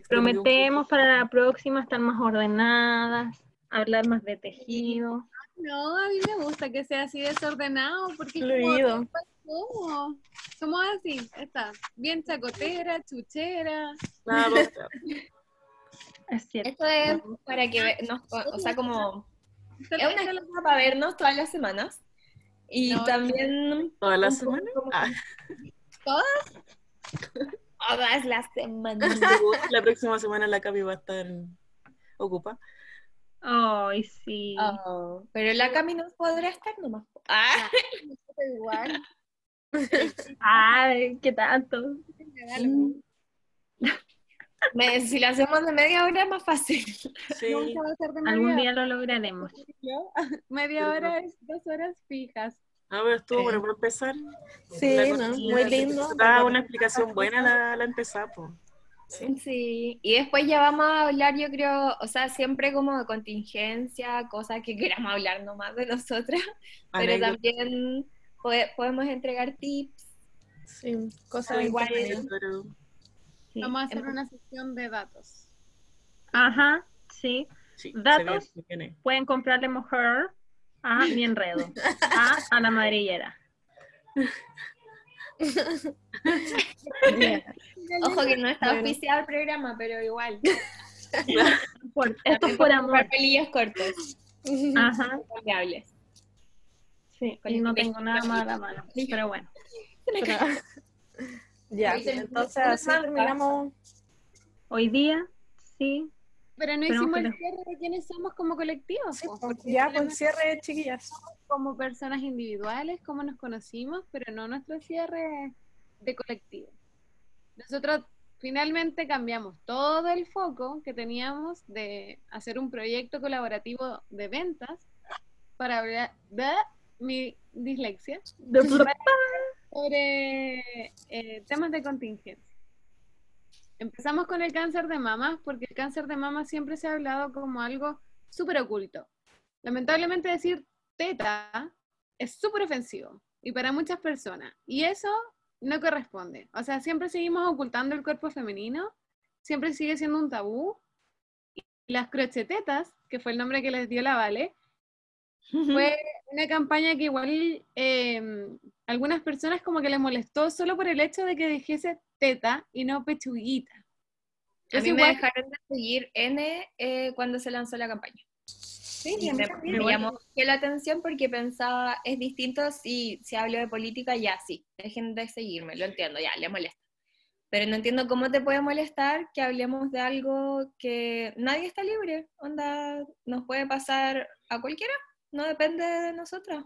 S1: Prometemos para la próxima estar más ordenadas, hablar más de tejido.
S3: No, a mí me gusta que sea así desordenado porque es como-
S4: fluido.
S3: somos, somos así, está, bien chacotera, chuchera.
S1: Es cierto.
S2: Esto es para que nos, o sea, como es una excusa para vernos todas las semanas. Y
S3: No,
S2: también
S5: ¿Toda la
S2: un poco
S5: semana?
S2: como-
S5: Ah,
S2: todas las semanas.
S5: la próxima semana la Cami va a estar ocupada.
S1: Ay, sí.
S2: Oh, pero la Cami no podrá estar nomás. Ah,
S3: igual.
S1: Ay, qué tanto.
S3: me
S2: si lo hacemos de media hora es más fácil.
S5: Sí.
S3: Nunca va a ser de
S1: Algún día lo lograremos.
S3: Media hora es dos horas fijas.
S5: A ver, estuvo bueno por empezar.
S4: Sí, Muy lindo.
S5: Da una explicación buena la, la empezada, pues.
S2: Sí, y después ya vamos a hablar, yo creo, o sea, siempre como de contingencia, cosas que queramos hablar nomás de nosotras, pero también pode- podemos entregar tips.
S4: Sí, cosas
S2: Igual.
S4: entretenidas.
S5: Pero-
S1: Sí.
S3: Vamos a hacer una sesión de datos.
S1: Ajá, sí.
S5: sí,
S1: Datos. Pueden comprarle mujer a mi enredo. A Ana Madrillera.
S2: Ojo que no está
S4: Bueno.
S2: oficial el programa, pero igual.
S1: Por- esto es por amor.
S2: Papelillos cortos,
S1: Ajá,
S2: cambiables.
S1: sí. Y no tengo nada más a la mano. Pero bueno.
S4: ya, entonces así terminamos.
S1: Hoy día, sí.
S3: Pero no hicimos el cierre de quiénes somos como colectivo.
S4: Sí,
S3: po, porque
S4: ya, pues cierre, chiquillas.
S3: como personas individuales, cómo nos conocimos, pero no nuestro cierre de colectivo. Nosotros finalmente cambiamos todo el foco que teníamos de hacer un proyecto colaborativo de ventas para hablar de mi dislexia sobre eh, temas de contingencia. Empezamos con el cáncer de mama, porque el cáncer de mama siempre se ha hablado como algo súper oculto. Lamentablemente decir teta es súper ofensivo y para muchas personas. Y eso no corresponde. O sea, siempre seguimos ocultando el cuerpo femenino, siempre sigue siendo un tabú. Y las crochetetas, que fue el nombre que les dio la Vale, fue una campaña que igual eh, algunas personas como que les molestó solo por el hecho de que dijese teta y no pechuguita.
S2: A mí me dejaron de seguir N eh, cuando se lanzó la campaña.
S3: Sí,
S2: Y me, me llamó la atención porque pensaba, es distinto si se hablo de política, ya sí, dejen de seguirme, lo entiendo, ya, le molesta. Pero no entiendo cómo te puede molestar que hablemos de algo que nadie está libre, onda, nos puede pasar a cualquiera, no depende de nosotras.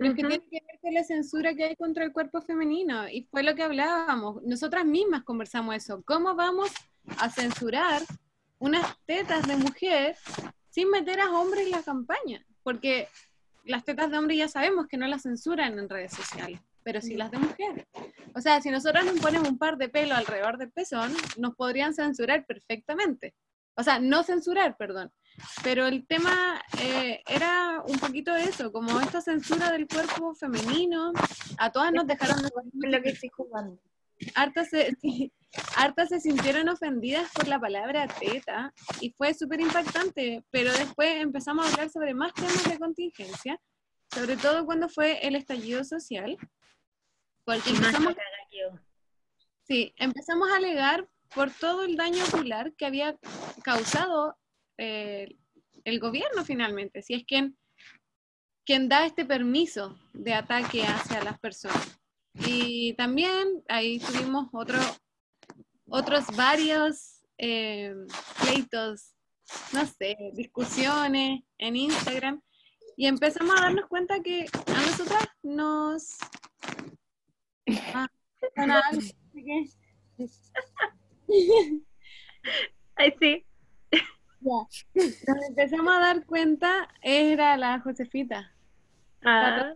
S3: Pero es que tiene que ver con la censura que hay contra el cuerpo femenino. Y fue lo que hablábamos. Nosotras mismas conversamos eso. ¿Cómo vamos a censurar unas tetas de mujer sin meter a hombres en la campaña? Porque las tetas de hombre ya sabemos que no las censuran en redes sociales, pero sí las de mujeres. O sea, si nosotras nos ponemos un par de pelo alrededor del pezón, nos podrían censurar perfectamente. O sea, no censurar, perdón. Pero el tema eh, era un poquito eso, como esta censura del cuerpo femenino. A todas nos dejaron de
S2: lo que estoy jugando.
S3: hartas se, sí, hartas se sintieron ofendidas por la palabra teta y fue súper impactante, pero después empezamos a hablar sobre más temas de contingencia, sobre todo cuando fue el estallido social, porque empezamos, sí, empezamos a alegar por todo el daño ocular que había causado eh, el gobierno finalmente, si es quien, quien da este permiso de ataque hacia las personas. Y también ahí tuvimos otro, otros varios eh, pleitos, no sé, discusiones en Instagram. Y empezamos a darnos cuenta que a nosotras nos... Ah, suena algo,
S1: sí.
S3: Nos empezamos a dar cuenta, era la Josefita.
S1: Ah,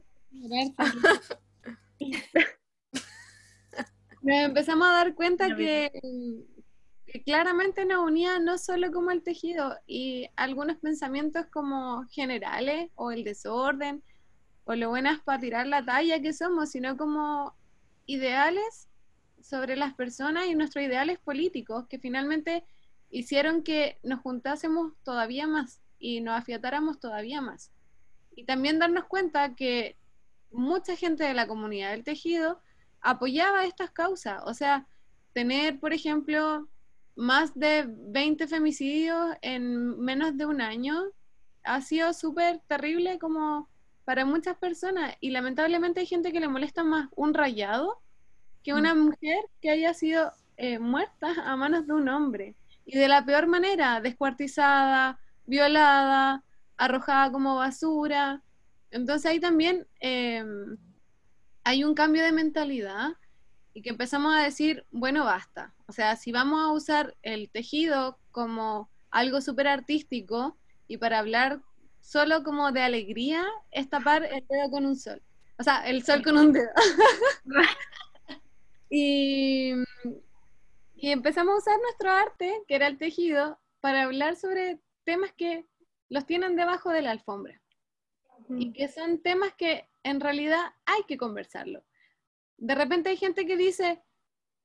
S3: Nos empezamos a dar cuenta
S1: Ya
S3: que, que claramente nos unía no solo como el tejido y algunos pensamientos como generales o el desorden o lo buenas para tirar la talla que somos, sino como ideales sobre las personas y nuestros ideales políticos que finalmente hicieron que nos juntásemos todavía más y nos afiatáramos todavía más. Y también darnos cuenta que mucha gente de la comunidad del tejido apoyaba estas causas. O sea, tener, por ejemplo, más de 20 femicidios en menos de un año ha sido súper terrible como para muchas personas y lamentablemente hay gente que le molesta más un rayado que una mujer que haya sido eh, muerta a manos de un hombre y de la peor manera, descuartizada, violada, arrojada como basura. Entonces ahí también eh, hay un cambio de mentalidad y que empezamos a decir, bueno, basta. O sea, si vamos a usar el tejido como algo súper artístico y para hablar solo como de alegría, es tapar el dedo con un sol. O sea, el sol con un dedo. y, y empezamos a usar nuestro arte, que era el tejido, para hablar sobre temas que los tienen debajo de la alfombra y que son temas que en realidad hay que conversarlo. De repente hay gente que dice,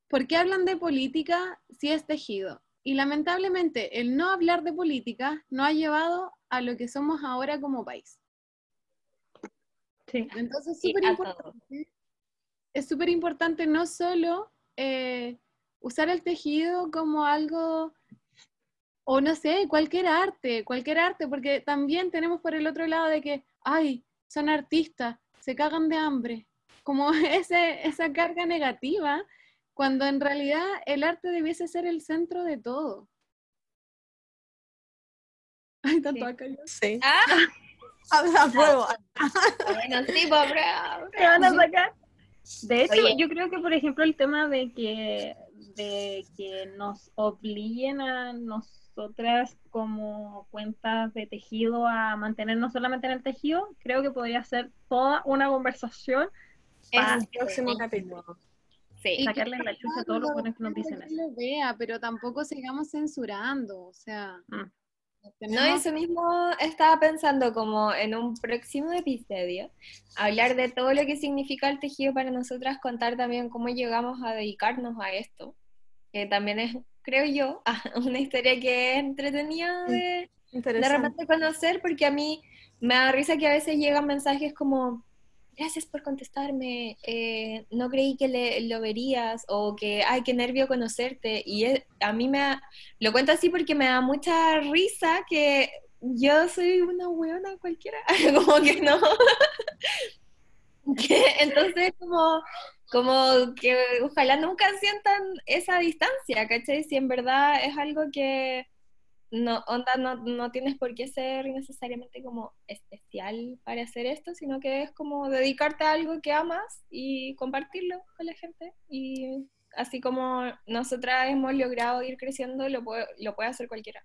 S3: ¿por qué hablan de política si es tejido? Y lamentablemente el no hablar de política no ha llevado a lo que somos ahora como país.
S1: sí.
S3: Entonces es
S2: Sí,
S3: súper
S2: a
S3: importante, es súper importante no solo eh, usar el tejido como algo, o no sé, cualquier arte, cualquier arte, porque también tenemos por el otro lado de que, ay, son artistas, se cagan de hambre. como ese, esa carga negativa, cuando en realidad el arte debiese ser el centro de todo. Ay, tanto acá yo.
S4: Sí.
S2: Ah,
S4: Apruebo.
S2: bueno, sí, pues, bravo.
S1: Te van a sacar. De hecho,
S2: Oye.
S1: yo creo que, por ejemplo, el tema de que, de que nos obliguen a nosotras como cuentas de tejido a mantenernos solamente en el tejido, creo que podría ser toda una conversación para
S4: El próximo capítulo.
S2: Sí.
S1: sacarle la chucha a todos los buenos que nos dicen eso.
S3: lo vea, pero tampoco sigamos censurando, o sea.
S1: Mm.
S2: No, eso mismo estaba pensando como en un próximo episodio, hablar de todo lo que significa el tejido para nosotras, contar también cómo llegamos a dedicarnos a esto, que también es, creo yo, una historia que es entretenida de, de
S4: Interesante.
S2: repente conocer, porque a mí me da risa que a veces llegan mensajes como, gracias por contestarme, eh, no creí que le- lo verías, o que, ay, qué nervio conocerte, y es- a mí me da- lo cuento así porque me da mucha risa que yo soy una weona cualquiera, como que no. Entonces, como, como que ojalá nunca sientan esa distancia, ¿cachai? Si en verdad es algo que no, onda, no, no tienes por qué ser necesariamente como especial para hacer esto, sino que es como dedicarte a algo que amas y compartirlo con la gente. Y así como nosotras hemos logrado ir creciendo, lo puede, lo puede hacer cualquiera.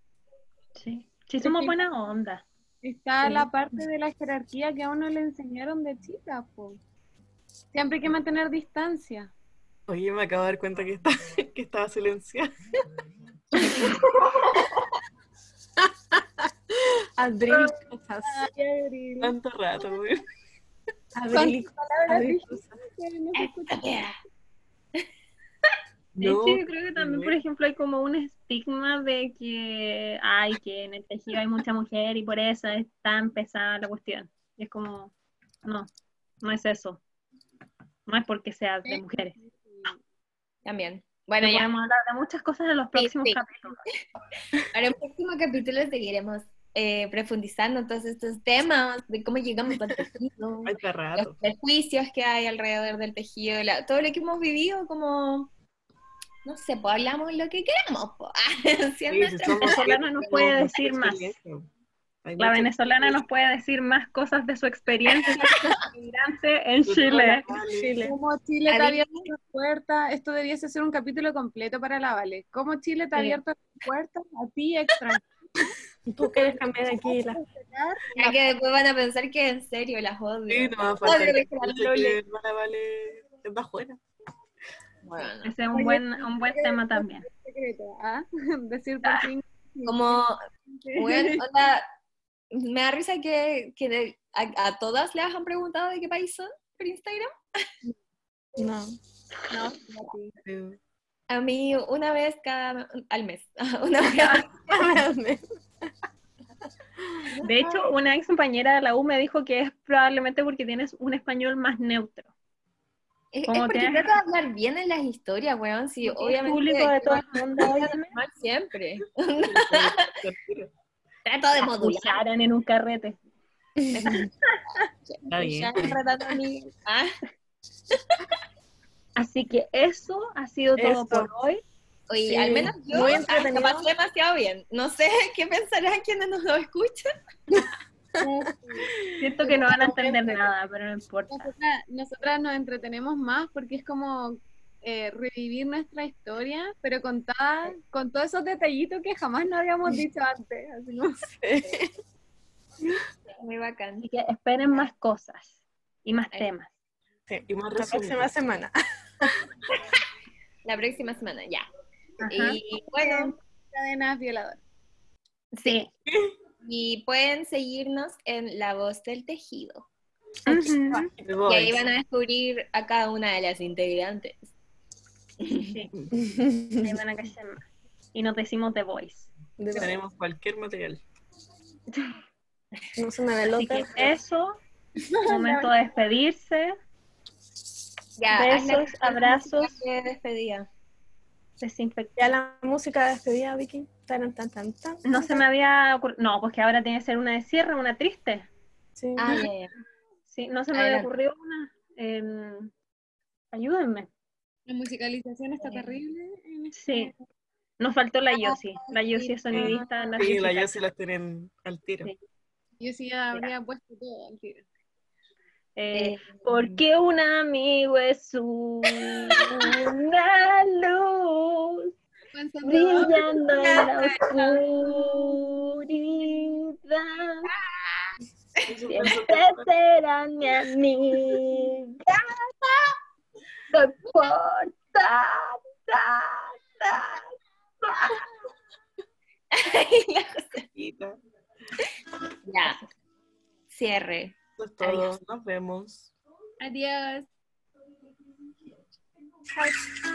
S1: Sí, sí somos buena onda.
S3: Está
S4: Sí.
S3: la parte de la jerarquía que a uno le enseñaron de chica, po. Siempre hay que mantener distancia.
S5: Oye, me acabo de dar cuenta que, está, que estaba silenciada.
S4: Abril cosas.
S5: Tanto rato, güey.
S4: Abril, abril cosas.
S1: De
S5: No,
S1: hecho, yo creo que también, por ejemplo, hay como un estigma de que, ay, que en el tejido hay mucha mujer y por eso es tan pesada la cuestión. Y es como, no, no es eso. No es porque seas de mujeres.
S2: También. Bueno, ya.
S1: Podemos hablar de muchas cosas en los próximos
S2: sí.
S1: capítulos.
S2: Para el próximo capítulo seguiremos eh, profundizando todos estos temas de cómo llegamos al tejido,
S5: Ay,
S2: los prejuicios que hay alrededor del tejido, la- todo lo que hemos vivido, como, no sé, pues hablamos lo que queramos. po. ¿Sí,
S5: Sí, somos
S1: nos
S5: tenemos
S1: puede decir más.
S5: Hay
S1: La venezolana nos puede decir más cosas de su experiencia en Chile.
S4: Chile.
S3: ¿Cómo Chile te ha abierto las puertas? Esto debiese ser un capítulo completo para la Vale. ¿Cómo Chile te ha abierto las puertas a ti extranjero?
S4: Tú quieres cambiar aquí la...
S2: Ya que después van a pensar que en serio las odio.
S5: Sí, no va a faltar Vale Vale es bajuela.
S2: Bueno,
S1: Ese es un buen, un buen tema también.
S3: Secreto, ¿ah? Decir por
S1: Ah.
S3: fin.
S2: como, bueno, onda, me da risa que, que de- a, a todas les han preguntado de qué país son por Instagram.
S4: No.
S3: No, no.
S2: A mí una vez cada al mes. Una vez.
S1: De hecho, una ex compañera de la U me dijo que es probablemente porque tienes un español más neutro.
S2: Es, es
S1: Como
S2: porque
S1: tienes-
S2: trato de hablar bien en las historias, weón. Sí, obviamente.
S1: público de todo el mundo,
S2: siempre. Trato de
S1: La
S2: modular.
S1: en un carrete.
S5: Está bien.
S2: Ah,
S1: Así que eso ha sido todo
S4: Eso.
S1: por hoy.
S2: Oye,
S4: Sí,
S2: al menos yo
S4: muy
S2: ah, lo pasé demasiado bien. No sé qué pensarán quienes nos lo escuchan.
S1: Siento que no van a entender nada, pero no importa.
S3: Nosotras, nosotras nos entretenemos más porque es como eh, revivir nuestra historia, pero contada con todos esos detallitos que jamás nos habíamos dicho antes. Así como-
S2: Muy bacán.
S1: Así que esperen más cosas y más temas.
S5: Sí, y más
S4: La
S5: resumen.
S4: próxima semana.
S2: La próxima semana, ya.
S1: Ajá.
S2: Y bueno,
S3: Cadenas violadoras.
S1: Sí.
S2: y pueden seguirnos en La Voz del Tejido.
S5: The
S2: Y ahí van a descubrir a cada una de las integrantes.
S1: Sí. Ahí van a caer más. Y nos decimos The Voice.
S5: Tenemos cualquier material.
S4: No se me ve
S1: Así que eso, momento de despedirse,
S2: Ya,
S1: Besos, abrazos.
S2: de despedida.
S1: desinfectar.
S4: Ya la música de despedida, Vicky. Tan, tan, tan, tan.
S1: No se me había ocurrido. No, pues que ahora tiene que ser una de cierre, una triste.
S4: Sí.
S2: Ah.
S1: Sí, no se me había ocurrido una. Em, ayúdenme.
S3: La musicalización está terrible. en
S1: Sí.
S3: este-
S1: Nos faltó la Yossi. La Yossi es sonidista
S5: Sí, la
S1: narcisista.
S5: ya se las tienen al tiro.
S1: Sí.
S3: Yo sí habría puesto todo al tiro.
S1: Eh, porque un amigo es una luz brillando en la oscuridad.
S5: Eso
S1: Siempre será mi amiga.
S2: Ya. Cierre.
S5: Eso es todo. Nos vemos.
S3: Adiós.